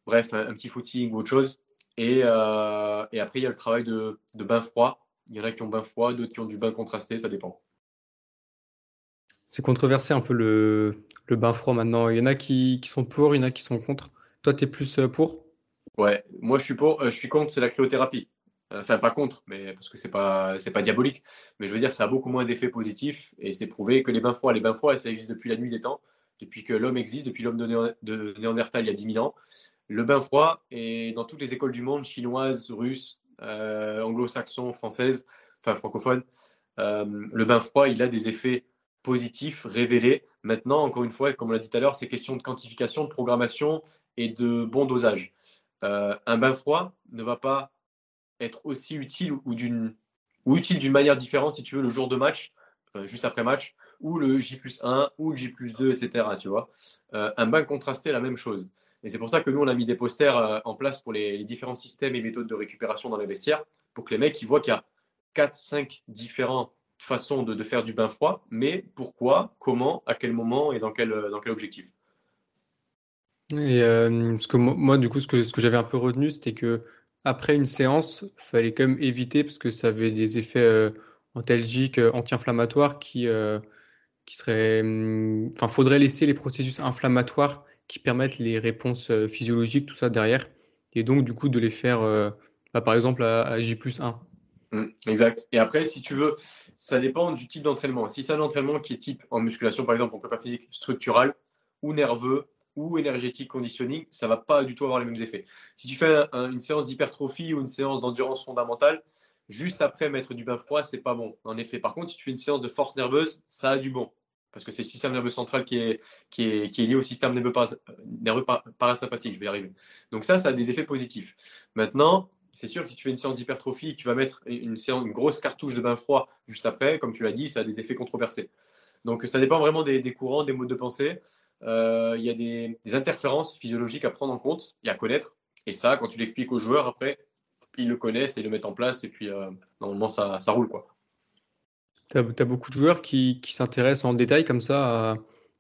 bref, un, petit footing ou autre chose. Et, et, après, il y a le travail de, de bain froid. Il y en a qui ont bain froid, d'autres qui ont du bain contrasté, ça dépend. C'est controversé un peu le, bain froid maintenant. Il y en a qui, sont pour, il y en a qui sont contre. Toi, tu es plus euh, pour? Ouais, moi je suis pour, euh, je suis contre, c'est la cryothérapie. Enfin, pas contre, mais parce que c'est pas, pas diabolique. Mais je veux dire, ça a beaucoup moins d'effets positifs et c'est prouvé que les bains froids, les bains froids, ça existe depuis la nuit des temps, depuis que l'homme existe, depuis l'homme de, Néandertal il y a 10 000 ans. Le bain froid est dans toutes les écoles du monde, chinoises, russes, euh, anglo-saxons, françaises, enfin francophones. le bain froid, il a des effets positif, révélé. Maintenant, encore une fois, comme on l'a dit tout à l'heure, c'est question de quantification, de programmation et de bon dosage. Euh, un bain froid ne va pas être aussi utile ou, d'une, ou utile d'une manière différente, si tu veux, le jour de match, juste après match, ou le J plus 1, ou le J plus 2, etc. Tu vois euh, un bain contrasté, la même chose. Et c'est pour ça que nous, on a mis des posters euh, en place pour les, les, différents systèmes et méthodes de récupération dans les vestiaires, pour que les mecs ils voient qu'il y a 4-5 différents façon de, faire du bain froid, mais pourquoi, comment, à quel moment et dans quel, dans quel objectif. Et euh, que moi, du coup, ce que, ce que j'avais un peu retenu, c'était que après une séance, fallait quand même éviter parce que ça avait des effets euh, antalgiques, euh, anti-inflammatoires qui, qui seraient. Hum, enfin, faudrait laisser les processus inflammatoires qui permettent les réponses physiologiques, tout ça derrière. Et donc, du coup, de les faire, bah, par exemple, à, à J plus 1. Mmh, exact. Et après, si tu veux, ça dépend du type d'entraînement. Si c'est un entraînement qui est type en musculation, par exemple, en prépa physique structural ou nerveux ou énergétique conditioning, ça va pas du tout avoir les mêmes effets. Si tu fais une séance d'hypertrophie ou une séance d'endurance fondamentale, juste après mettre du bain froid, c'est pas bon. En effet. Par contre, si tu fais une séance de force nerveuse, ça a du bon. Parce que c'est le système nerveux central qui est, lié au système nerveux, nerveux parasympathique. Je vais y arriver. Donc ça, ça a des effets positifs. Maintenant, c'est sûr que si tu fais une séance d'hypertrophie, tu vas mettre une, séance, une grosse cartouche de bain froid juste après, comme tu l'as dit, ça a des effets controversés. Donc ça dépend vraiment des, courants, des modes de pensée. Euh, il y a des, interférences physiologiques à prendre en compte et à connaître. Et ça, quand tu l'expliques aux joueurs, après, ils le connaissent et le mettent en place. Et puis, euh, normalement, ça, roule. quoi. Tu as, beaucoup de joueurs qui, s'intéressent en détail comme ça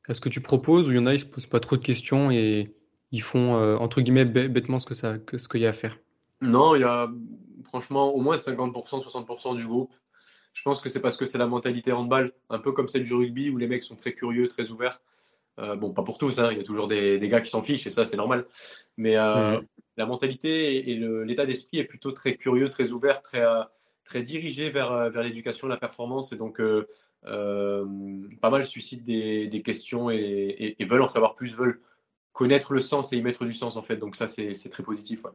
à, ce que tu proposes, ou il y en a, ils ne se posent pas trop de questions et ils font, euh, entre guillemets, bêtement ce qu'il y a à faire? Non, il y a franchement au moins 50%, 60% du groupe. Je pense que c'est parce que c'est la mentalité handball, un peu comme celle du rugby où les mecs sont très curieux, très ouverts. Euh, bon, pas pour tous, hein, il y a toujours des, gars qui s'en fichent et ça, c'est normal. Mais euh, la mentalité et, l'état d'esprit est plutôt très curieux, très ouvert, très, euh, très dirigé vers, vers l'éducation, la performance. Et donc, pas mal suscitent des, questions et, veulent en savoir plus, veulent connaître le sens et y mettre du sens en fait. Donc, ça, c'est très positif. Ouais,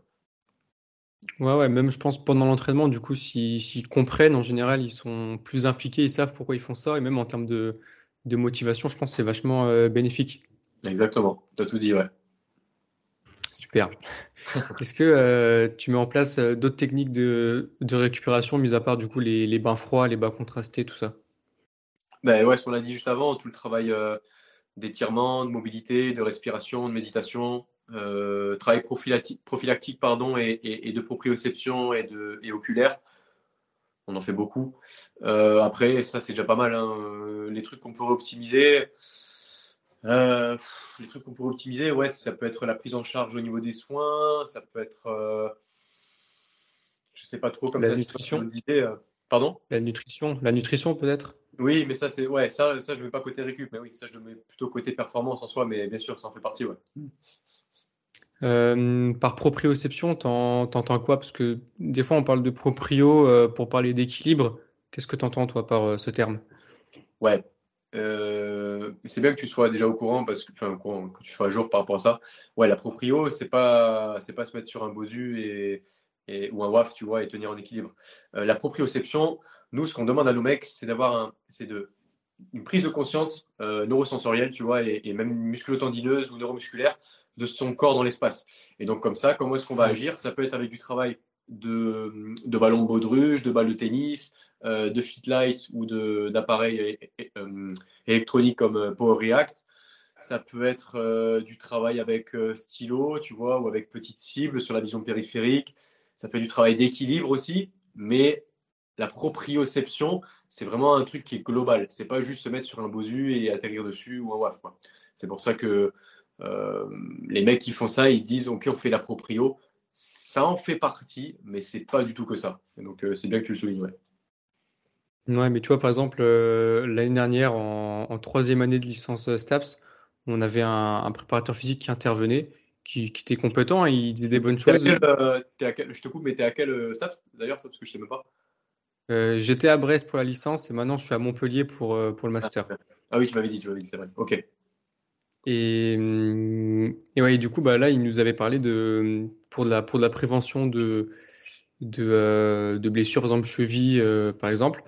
ouais, même je pense pendant l'entraînement, du coup, s'ils comprennent, en général, ils sont plus impliqués, ils savent pourquoi ils font ça, et même en termes de, de motivation, je pense que c'est vachement euh, bénéfique. Exactement, tu as tout dit, ouais. Super. Est-ce que tu mets en place d'autres techniques de, récupération, mis à part du coup les, bains froids, les bains contrastés, tout ça? Ben ouais, ce qu'on a dit juste avant, tout le travail d'étirement, de mobilité, de respiration, de méditation, travail prophylactique, pardon, et, de proprioception et, de, et oculaire. On en fait beaucoup. après, ça, c'est déjà pas mal. Hein. Les trucs qu'on pourrait optimiser, euh, les trucs qu'on pourrait optimiser, ouais, ça peut être la prise en charge au niveau des soins, ça peut être, euh, je sais pas trop comme la ça. Nutrition. Euh, pardon? La nutrition, la nutrition peut-être? Oui, mais ça c'est, ouais, ça, ça je ne mets pas côté récup, mais oui, ça je le mets plutôt côté performance en soi, mais bien sûr, ça en fait partie, ouais. Par proprioception, t'entends quoi? Parce que des fois on parle de proprio pour parler d'équilibre. Qu'est-ce que tu entends toi par ce terme? Ouais, euh, c'est bien que tu sois déjà au courant, parce que, que tu sois à jour par rapport à ça. Ouais, la proprio, c'est pas, c'est pas se mettre sur un bosu et, ou un WAF, tu vois, et tenir en équilibre. Euh, la proprioception, nous, ce qu'on demande à nos mecs, c'est d'avoir c'est de, une prise de conscience euh, neurosensorielle, tu vois, et, et même musculo-tendineuse ou neuromusculaire de son corps dans l'espace. Et donc, comme ça, comment est-ce qu'on va agir? Ça peut être avec du travail de, de ballon de baudruche, de balle de tennis, euh, de Fitlight ou d'appareils euh, électroniques comme euh, Power React. Ça peut être du travail avec stylo, tu vois, ou avec petite cible sur la vision périphérique. Ça peut être du travail d'équilibre aussi, mais la proprioception, c'est vraiment un truc qui est global. C'est pas juste se mettre sur un bosu et atterrir dessus ou un WAF. C'est pour ça que les mecs qui font ça, ils se disent ok, on fait la proprio. Ça en fait partie, mais c'est pas du tout que ça. donc c'est bien que tu le soulignes. Ouais, mais tu vois, par exemple, euh, l'année dernière, en, troisième année de licence euh, STAPS, on avait un, préparateur physique qui intervenait, qui, était compétent, il disait des bonnes choses. Euh, je te coupe, mais t'es à quel STAPS d'ailleurs, parce que je sais même pas. j'étais à Brest pour la licence et maintenant je suis à Montpellier pour, pour le master. Ah, oui, tu m'avais dit, tu m'avais dit, c'est vrai. Ok. Et, hum, et ouais, du coup, bah, là, il nous avait parlé de, pour, de la, pour de la prévention de, de, de blessures, par exemple cheville, par exemple.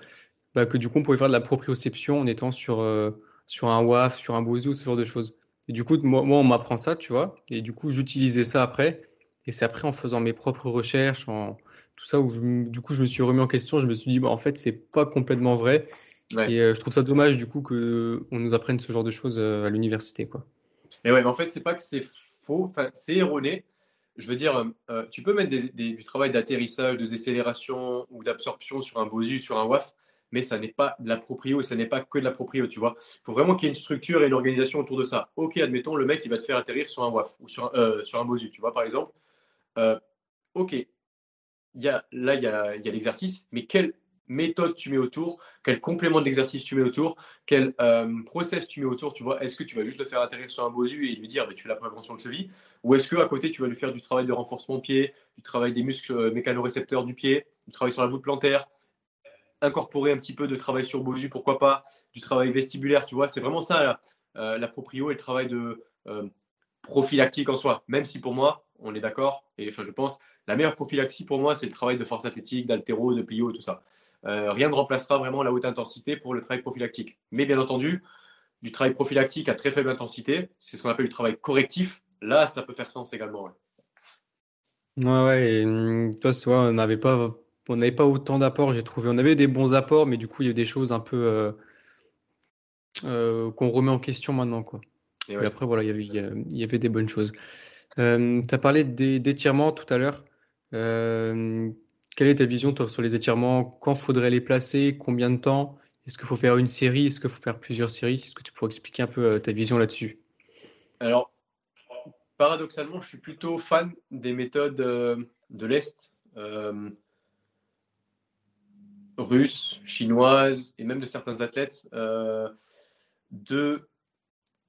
Bah, que du coup, on pouvait faire de la proprioception en étant sur, euh, sur un WAF, sur un Bozu, ce genre de choses. Et du coup, moi, moi on m'apprend ça, tu vois. Et du coup, j'utilisais ça après. Et c'est après en faisant mes propres recherches, en tout ça, où du coup, je me suis remis en question. Je me suis dit, bah, en fait, c'est pas complètement vrai. Et euh, je trouve ça dommage, du coup, qu'on nous apprenne ce genre de choses euh, à l'université, quoi. Mais ouais, mais en fait, c'est pas que c'est faux, c'est erroné. Je veux dire, tu peux mettre du travail d'atterrissage, de décélération ou d'absorption sur un Bosu, sur un WAF mais ça n'est pas de la proprio et ça n'est pas que de la proprio, tu vois. Il faut vraiment qu'il y ait une structure et une organisation autour de ça. Ok, admettons, le mec, il va te faire atterrir sur un WAF ou sur un, euh, sur un Bosu, tu vois, par exemple. Euh, ok, y a, là, il y a, y a l'exercice, mais quelle méthode tu mets autour, quel complément d'exercice tu mets autour, quel euh, process tu mets autour, tu vois. Est-ce que tu vas juste le faire atterrir sur un Bosu et lui dire, bah, tu fais la prévention de cheville, ou est-ce qu'à côté, tu vas lui faire du travail de renforcement de pied, du travail des muscles mécanorécepteurs du pied, du travail sur la voûte plantaire, incorporer un petit peu de travail sur Bosu, pourquoi pas, du travail vestibulaire, tu vois, c'est vraiment ça euh, la proprio et le travail de euh, prophylactique en soi. Même si pour moi, on est d'accord, et enfin je pense, la meilleure prophylaxie pour moi, c'est le travail de force athlétique, d'altéro, de plio et tout ça. Euh, rien ne remplacera vraiment la haute intensité pour le travail prophylactique. Mais bien entendu, du travail prophylactique à très faible intensité, c'est ce qu'on appelle du travail correctif. Là, ça peut faire sens également. Ouais, ouais, ouais et, hum, toi, on n'avait pas on n'avait pas autant d'apports, j'ai trouvé. On avait des bons apports, mais du coup, il y a des choses un peu euh, euh, qu'on remet en question maintenant. Quoi. Et, après, voilà, il y, avait, il y avait des bonnes choses. Tu as parlé d'étirements tout à l'heure. Quelle est ta vision sur les étirements? Quand faudrait les placer? Combien de temps? Est-ce qu'il faut faire une série? Est-ce qu'il faut faire plusieurs séries? Est-ce que tu pourrais expliquer un peu ta vision là-dessus? Alors, paradoxalement, je suis plutôt fan des méthodes de l'Est russes, chinoises et même de certains athlètes euh, de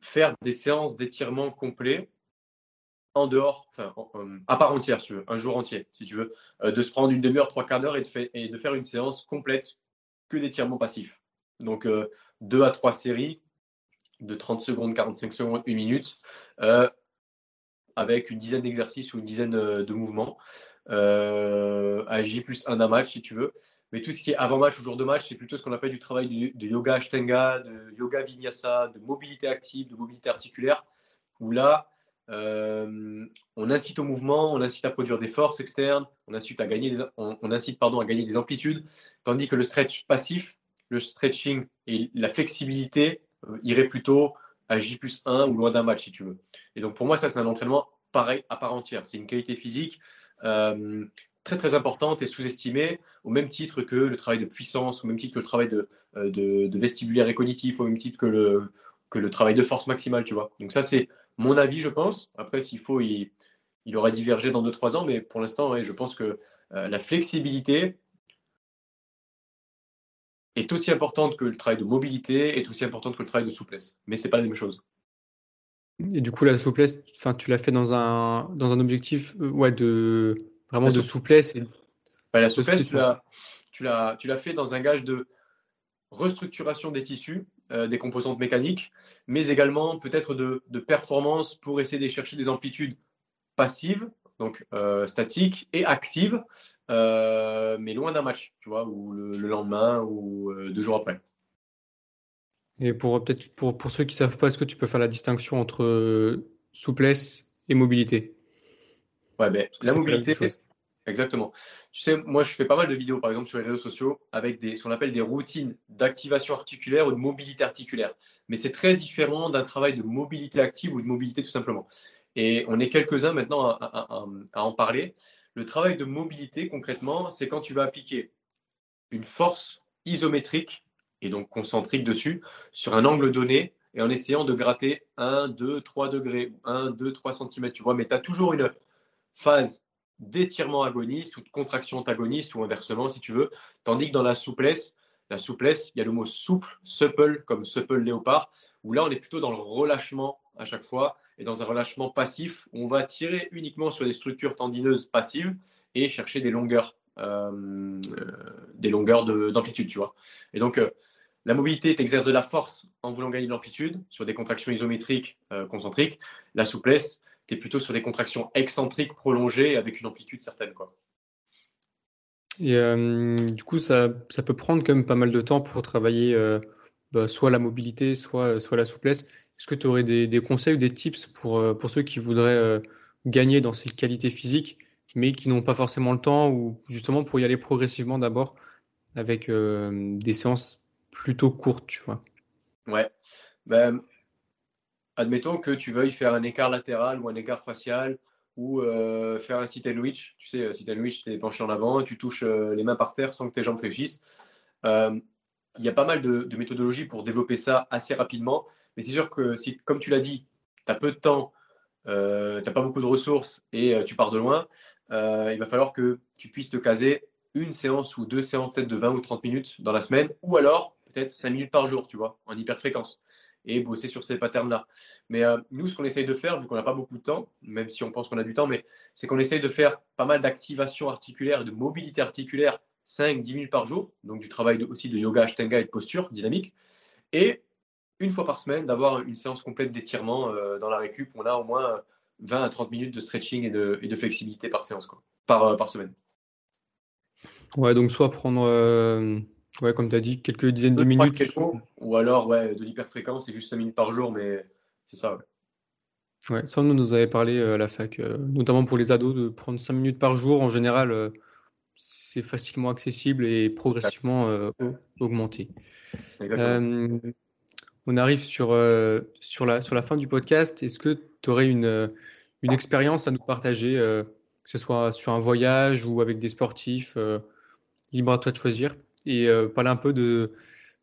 faire des séances d'étirement complet en dehors, enfin, à part entière, si tu veux, un jour entier, si tu veux, euh, de se prendre une demi-heure, trois quarts d'heure et, et, de faire une séance complète que d'étirement passif. Donc, euh, deux à trois séries de 30 secondes, 45 secondes, une minute, avec une dizaine d'exercices ou une dizaine de mouvements. à J plus un à match, si tu veux. Mais tout ce qui est avant-match ou jour de match, c'est plutôt ce qu'on appelle du travail de, yoga ashtanga, de yoga vinyasa, de mobilité active, de mobilité articulaire, où là, on incite au mouvement, on incite à produire des forces externes, on incite à gagner des, on, incite, pardon, à gagner des amplitudes, tandis que le stretch passif, le stretching et la flexibilité iraient plutôt à J plus 1 ou loin d'un match, si tu veux. Et donc, pour moi, ça, c'est un entraînement pareil à part entière. C'est une qualité physique très très importante et sous-estimée, au même titre que le travail de puissance, au même titre que le travail de, euh, de, vestibulaire et cognitif, au même titre que le, que le travail de force maximale, tu vois. Donc ça, c'est mon avis, je pense. Après, s'il faut, il, il aura divergé dans 2-3 ans, mais pour l'instant, je pense que euh, la flexibilité est aussi importante que le travail de mobilité, est aussi importante que le travail de souplesse. Mais ce n'est pas la même chose. Et du coup, la souplesse, tu l'as fait dans un, dans un objectif euh, ouais, de, Vraiment de souplesse. Et... Bah, la souplesse, tu l'as fait dans un gage de restructuration des tissus, euh, des composantes mécaniques, mais également peut-être de, performance pour essayer de chercher des amplitudes passives, donc euh, statiques, et actives, euh, mais loin d'un match, tu vois, ou le, lendemain ou deux jours après. Et pour peut-être pour, pour ceux qui ne savent pas, est-ce que tu peux faire la distinction entre souplesse et mobilité? Ouais, ben, la mobilité, exactement. Tu sais, moi, je fais pas mal de vidéos, par exemple, sur les réseaux sociaux, avec des, ce qu'on appelle des routines d'activation articulaire ou de mobilité articulaire. Mais c'est très différent d'un travail de mobilité active ou de mobilité tout simplement. Et on est quelques-uns maintenant à, en parler. Le travail de mobilité, concrètement, c'est quand tu vas appliquer une force isométrique et donc concentrique dessus sur un angle donné et en essayant de gratter 1, 2, 3 degrés, 1, 2, 3 cm, tu vois, mais tu as toujours une, phase d'étirement agoniste ou de contraction antagoniste ou inversement si tu veux, tandis que dans la souplesse, la souplesse, il y a le mot souple, supple comme supple léopard, où là on est plutôt dans le relâchement à chaque fois et dans un relâchement passif où on va tirer uniquement sur des structures tendineuses passives et chercher des longueurs, euh, des longueurs d'amplitude, tu vois. Et donc euh, la mobilité exerce de la force en voulant gagner de l'amplitude sur des contractions isométriques euh, concentriques. La souplesse, tu es plutôt sur des contractions excentriques prolongées avec une amplitude certaine. Quoi. Et euh, du coup, ça, ça, peut prendre quand même pas mal de temps pour travailler euh, bah, soit la mobilité, soit, soit la souplesse. Est-ce que tu aurais des, des, conseils ou des tips pour, euh, pour ceux qui voudraient gagner dans ces qualités physiques, mais qui n'ont pas forcément le temps, ou justement pour y aller progressivement d'abord avec des séances plutôt courtes, tu vois? Ouais. Ben, admettons que tu veuilles faire un écart latéral ou un écart facial ou euh, faire un sit and Tu sais, sit and tu es penché en avant, tu touches euh, les mains par terre sans que tes jambes fléchissent. Euh, il y a pas mal de, méthodologies pour développer ça assez rapidement. Mais c'est sûr que si, comme tu l'as dit, tu as peu de temps, tu n'as pas beaucoup de ressources et tu pars de loin, il va falloir que tu puisses te caser une séance ou deux séances peut-être de 20 ou 30 minutes dans la semaine, ou alors peut-être 5 minutes par jour, tu vois, en hyperfréquence et bosser sur ces patterns-là. Mais euh, nous, ce qu'on essaye de faire, vu qu'on n'a pas beaucoup de temps, même si on pense qu'on a du temps, mais c'est qu'on essaye de faire pas mal d'activation articulaire de mobilité articulaire 5-10 minutes par jour, donc du travail aussi de yoga, ashtanga et de posture dynamique. Et une fois par semaine, d'avoir une séance complète d'étirement euh, dans la récup. On a au moins 20 à 30 minutes de stretching et de, et de flexibilité par séance, quoi, par, euh, par semaine. Ouais, donc soit prendre Ouais, comme tu as dit, quelques dizaines de minutes. ou alors, ouais, de l'hyperfréquence, c'est juste 5 minutes par jour, mais c'est ça, ouais. Ouais, ça, on nous avait parlé euh, à la fac, euh, notamment pour les ados, de prendre 5 minutes par jour. En général, euh, c'est facilement accessible et progressivement augmenté. on arrive sur, sur, la, sur la fin du podcast. Est-ce que tu aurais une, une expérience à nous partager, que ce soit sur un voyage ou avec des sportifs Libre à toi de choisir? Et euh, parler un peu de,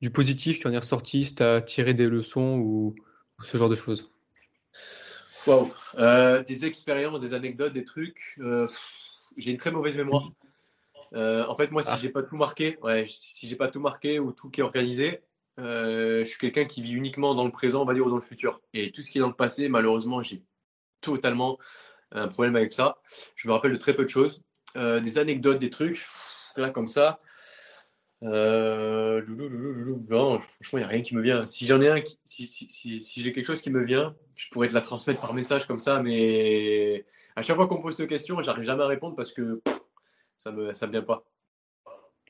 du positif qui en est ressorti, si tu as tiré des leçons ou, ce genre de choses. Wow. Euh, des expériences, des anecdotes, des trucs. Euh, j'ai une très mauvaise mémoire. en fait, moi, si ah. j'ai pas tout marqué, ouais, si j'ai pas tout marqué ou tout qui est organisé, je suis quelqu'un qui vit uniquement dans le présent, on va dire, ou dans le futur. Et tout ce qui est dans le passé, malheureusement, j'ai totalement un problème avec ça. Je me rappelle de très peu de choses. des anecdotes, des trucs, là, comme ça. Euh, non, franchement, il n'y a rien qui me vient. Si j'en ai un, si, si, si, j'ai quelque chose qui me vient, je pourrais te la transmettre par message comme ça, mais à chaque fois qu'on pose cette question, j'arrive jamais à répondre parce que ça me, ça me vient pas.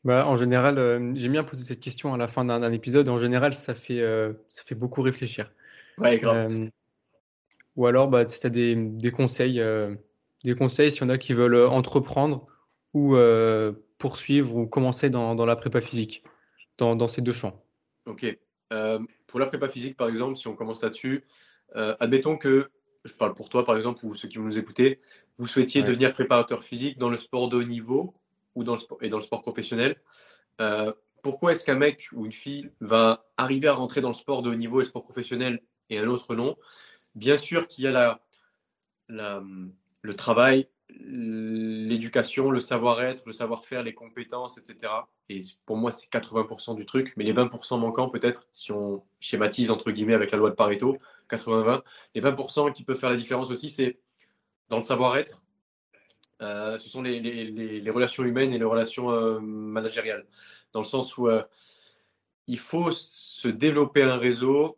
Bah, en général, euh, j'aime bien poser cette question à la fin d'un épisode. En général, ça fait, euh, ça fait beaucoup réfléchir. Ouais, grave. ou alors bah, si tu as des, des conseils, des conseils s'il y en a qui veulent entreprendre ou poursuivre ou commencer dans, dans la prépa physique, dans, dans, ces deux champs. Ok. pour la prépa physique, par exemple, si on commence là-dessus, admettons que je parle pour toi par exemple, ou ceux qui vont nous écouter, vous souhaitiez devenir préparateur physique dans le sport de haut niveau ou dans le sport, et dans le sport professionnel, euh, pourquoi est-ce qu'un mec ou une fille va arriver à rentrer dans le sport de haut niveau et sport professionnel et un autre non? Bien sûr qu'il y a la, la, le travail, l'éducation, le savoir-être, le savoir-faire, les compétences, etc. Et pour moi, c'est 80% du truc, mais les 20% manquants, peut-être, si on schématise entre guillemets avec la loi de Pareto, 80-20, les 20% qui peuvent faire la différence aussi, c'est dans le savoir-être, euh, ce sont les, relations humaines et les relations euh, managériales. Dans le sens où euh, il faut se développer un réseau,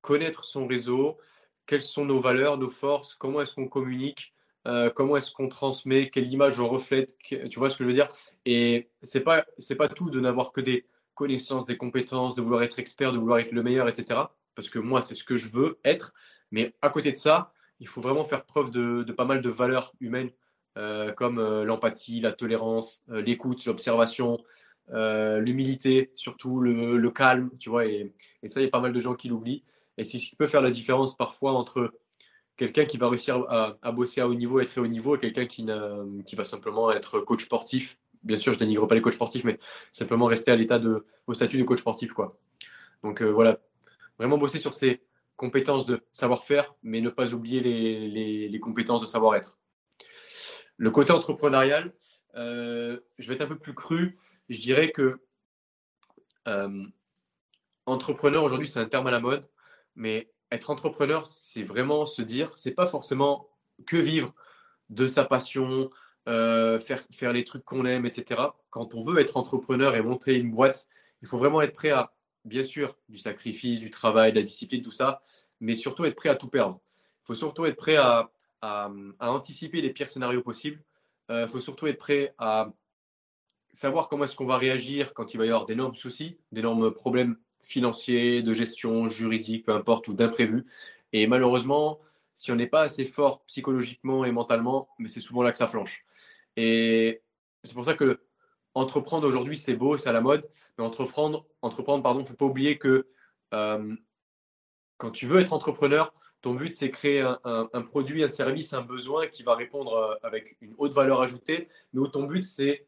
connaître son réseau, quelles sont nos valeurs, nos forces, comment est-ce qu'on communique, euh, comment est-ce qu'on transmet, quelle image on reflète, tu vois ce que je veux dire? Et c'est pas pas tout de n'avoir que des connaissances, des compétences, de vouloir être expert, de vouloir être le meilleur, etc. Parce que moi, c'est ce que je veux être. Mais à côté de ça, il faut vraiment faire preuve de, pas mal de valeurs humaines, euh, comme euh, l'empathie, la tolérance, l'écoute, l'observation, l'humilité, surtout le, calme, tu vois. Et, et ça, il y a pas mal de gens qui l'oublient. Et c'est ce qui peut faire la différence parfois entre quelqu'un qui va réussir à, bosser à haut niveau et très haut niveau et quelqu'un qui, qui va simplement être coach sportif. Bien sûr, je dénigre pas les coachs sportifs, mais simplement rester à l'état de, au statut de coach sportif. Quoi. Donc euh, voilà, vraiment bosser sur ses compétences de savoir-faire, mais ne pas oublier les, les, compétences de savoir-être. Le côté entrepreneurial, euh, je vais être un peu plus cru. Je dirais que euh, entrepreneur aujourd'hui, c'est un terme à la mode, mais être entrepreneur, c'est vraiment se dire, c'est pas forcément que vivre de sa passion, euh, faire, faire les trucs qu'on aime, etc. Quand on veut être entrepreneur et monter une boîte, il faut vraiment être prêt à, bien sûr, du sacrifice, du travail, de la discipline, tout ça, mais surtout être prêt à tout perdre. Il faut surtout être prêt à, à, anticiper les pires scénarios possibles. Il euh, faut surtout être prêt à savoir comment est-ce qu'on va réagir quand il va y avoir d'énormes soucis, d'énormes problèmes financier, de gestion, juridique, peu importe, ou d'imprévu. Et malheureusement, si on n'est pas assez fort psychologiquement et mentalement, mais c'est souvent là que ça flanche. Et c'est pour ça que entreprendre aujourd'hui, c'est beau, c'est à la mode, mais entreprendre, entreprendre pardon, faut pas oublier que euh, quand tu veux être entrepreneur, ton but, c'est créer un, un, produit, un service, un besoin qui va répondre euh, avec une haute valeur ajoutée, mais où ton but, c'est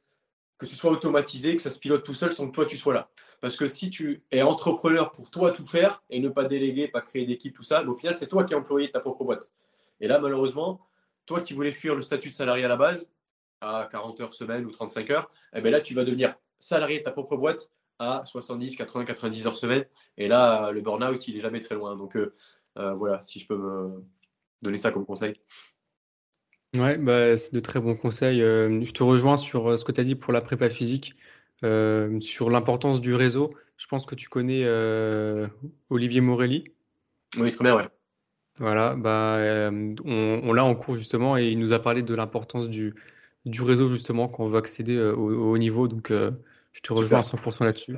que ce soit automatisé, que ça se pilote tout seul sans que toi tu sois là. Parce que si tu es entrepreneur pour toi tout faire et ne pas déléguer, pas créer d'équipe, tout ça, au final, c'est toi qui es employé de ta propre boîte. Et là, malheureusement, toi qui voulais fuir le statut de salarié à la base, à 40 heures semaine ou 35 heures, eh bien là, tu vas devenir salarié de ta propre boîte à 70, 80, 90 heures semaine. Et là, le burn-out, il est jamais très loin. Donc euh, euh, voilà, si je peux me donner ça comme conseil. Ouais, bah, c'est de très bons conseils. Euh, je te rejoins sur euh, ce que tu as dit pour la prépa physique, euh, sur l'importance du réseau. Je pense que tu connais Olivier Morelli. Oui, très bien, ouais. Voilà, bah, on, l'a en cours justement et il nous a parlé de l'importance du, du réseau justement quand on veut accéder au, haut niveau. Donc, je te rejoins à 100% là-dessus.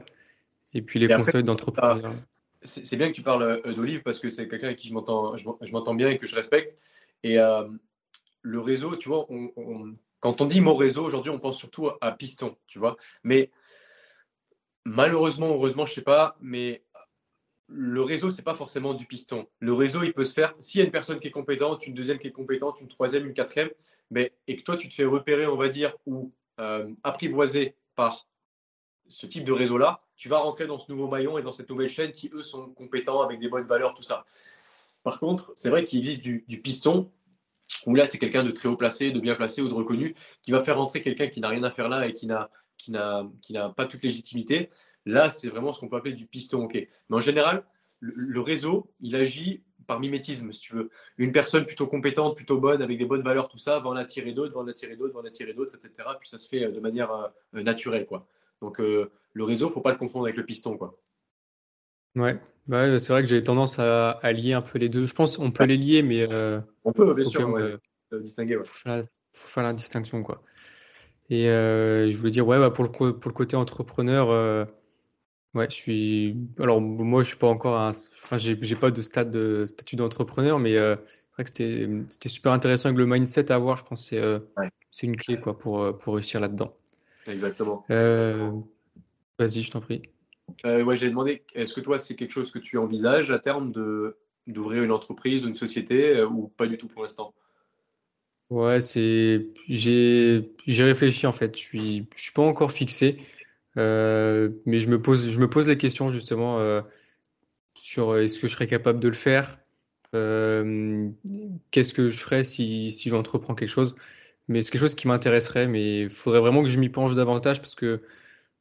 Et puis les conseils d'entrepreneur. C'est bien que tu parles d'Olive parce que c'est quelqu'un avec qui je m'entends bien et que je respecte. Et le réseau, tu vois, quand on dit mot réseau, aujourd'hui, on pense surtout à, piston, tu vois. Mais malheureusement, heureusement, je sais pas, mais le réseau, c'est pas forcément du piston. Le réseau, il peut se faire s'il y a une personne qui est compétente, une deuxième qui est compétente, une troisième, une quatrième, mais, et que toi, tu te fais repérer, on va dire, ou euh, apprivoiser par ce type de réseau-là, tu vas rentrer dans ce nouveau maillon et dans cette nouvelle chaîne qui, eux, sont compétents avec des bonnes valeurs, tout ça. Par contre, c'est vrai qu'il existe du piston où là, c'est quelqu'un de très haut placé, de bien placé ou de reconnu, qui va faire rentrer quelqu'un qui n'a rien à faire là et qui n'a, pas toute légitimité. Là, c'est vraiment ce qu'on peut appeler du piston ok. Mais en général, le, réseau, il agit par mimétisme, si tu veux. Une personne plutôt compétente, plutôt bonne, avec des bonnes valeurs, tout ça, va en attirer d'autres, va en attirer d'autres, va en attirer d'autres, etc. Puis ça se fait euh, de manière euh, naturelle, quoi. Donc, euh, le réseau, faut pas le confondre avec le piston. Ouais, bah c'est vrai que j'ai tendance à, lier un peu les deux. Je pense qu'on peut les lier, mais euh, on peut bien sûr distinguer. Faut faire, la, distinction quoi. Et euh, je voulais dire ouais, bah, pour le pour le côté entrepreneur, euh, Ouais, je suis. Alors, moi, je suis pas encore un. Enfin, j'ai pas de stade de statut d'entrepreneur, mais euh, c'est vrai que c'était super intéressant avec le mindset à avoir. Je pense que c'est euh, Ouais, une clé quoi pour, euh, pour réussir là-dedans. exactement. Euh, vas-y, je t'en prie. Euh, ouais, j'ai demandé, est-ce que toi, c'est quelque chose que tu envisages à terme de d'ouvrir une entreprise ou une société euh, ou pas du tout pour l'instant? Ouais, c'est. J'ai j'ai réfléchi en fait. Je suis je suis pas encore fixé, euh, mais je me pose je me pose la question justement euh, sur est-ce que je serais capable de le faire? Qu'est-ce que je ferais si si j'entreprends quelque chose? Mais c'est quelque chose qui m'intéresserait, mais il faudrait vraiment que je m'y penche davantage parce que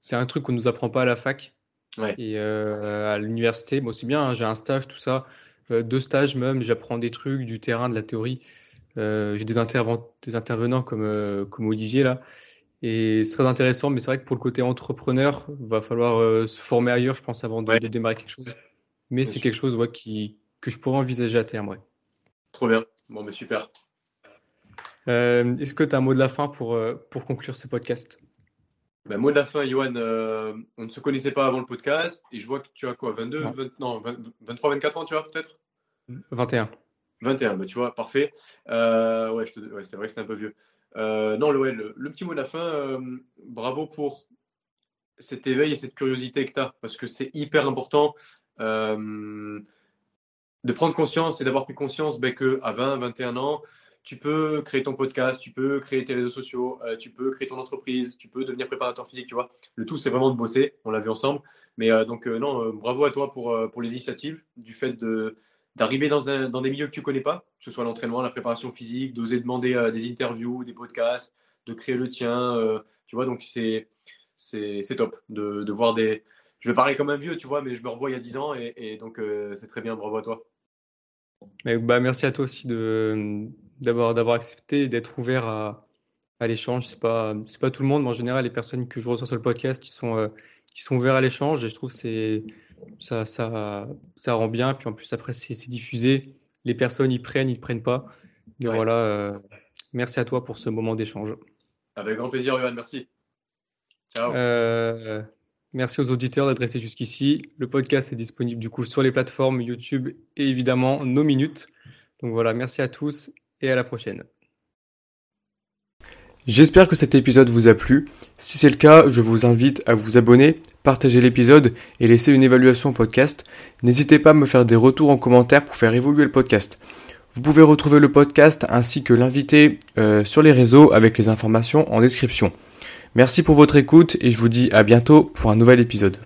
c'est un truc qu'on nous apprend pas à la fac Ouais, et euh, à l'université. Moi, c'est bien, hein, j'ai un stage, tout ça, euh, deux stages même, j'apprends des trucs, du terrain, de la théorie. Euh, j'ai des des intervenants comme, comme Olivier là, et c'est très intéressant, mais c'est vrai que pour le côté entrepreneur, va falloir euh, se former ailleurs, je pense, avant de, ouais, de démarrer quelque chose. Mais c'est quelque chose ouais, qui, que je pourrais envisager à terme, ouais. Trop bien. Bon, mais super. Euh, est-ce que tu as un mot de la fin pour, pour conclure ce podcast? Ben, mot de la fin, Johan, euh, on ne se connaissait pas avant le podcast et je vois que tu as quoi, 22, Non, 20 non, 20 23, 24 ans, tu vois, peut-être? 21. 21, bah, tu vois, parfait. Euh, ouais, ouais, c'est vrai que c'était un peu vieux. Euh, non, ouais, le, le petit mot de la fin, euh, bravo pour cet éveil et cette curiosité que tu as, parce que c'est hyper important euh, de prendre conscience et d'avoir pris conscience ben, que à 20, 21 ans, tu peux créer ton podcast, tu peux créer tes réseaux sociaux, euh, tu peux créer ton entreprise, tu peux devenir préparateur physique, tu vois. Le tout, c'est vraiment de bosser, on l'a vu ensemble. Mais euh, donc, euh, non, bravo à toi pour, pour les initiatives, du fait d'arriver dans, dans des milieux que tu connais pas, que ce soit l'entraînement, la préparation physique, d'oser demander des interviews, des podcasts, de créer le tien, tu vois, donc c'est top de, de voir des... Je vais parler comme un vieux, tu vois, mais je me revois il y a 10 ans et, donc c'est très bien, bravo à toi. Bah, merci à toi aussi de, d'avoir, d'avoir accepté et d'être ouvert à, à l'échange. C'est pas, c'est pas tout le monde, mais en général, les personnes que je reçois sur le podcast qui sont, euh, qui sont ouverts à l'échange et je trouve que c'est, ça, ça, ça rend bien. Puis en plus, après, c'est, diffusé. Les personnes y prennent, ils ne prennent pas. Ouais, voilà, euh, merci à toi pour ce moment d'échange. avec grand plaisir, Johan, merci. Ciao. Euh, merci aux auditeurs d'être restés jusqu'ici. Le podcast est disponible du coup sur les plateformes YouTube et évidemment nos minutes. Donc voilà, merci à tous et à la prochaine. J'espère que cet épisode vous a plu. Si c'est le cas, je vous invite à vous abonner, partager l'épisode et laisser une évaluation au podcast. N'hésitez pas à me faire des retours en commentaire pour faire évoluer le podcast. Vous pouvez retrouver le podcast ainsi que l'invité euh, sur les réseaux avec les informations en description. Merci pour votre écoute et je vous dis à bientôt pour un nouvel épisode.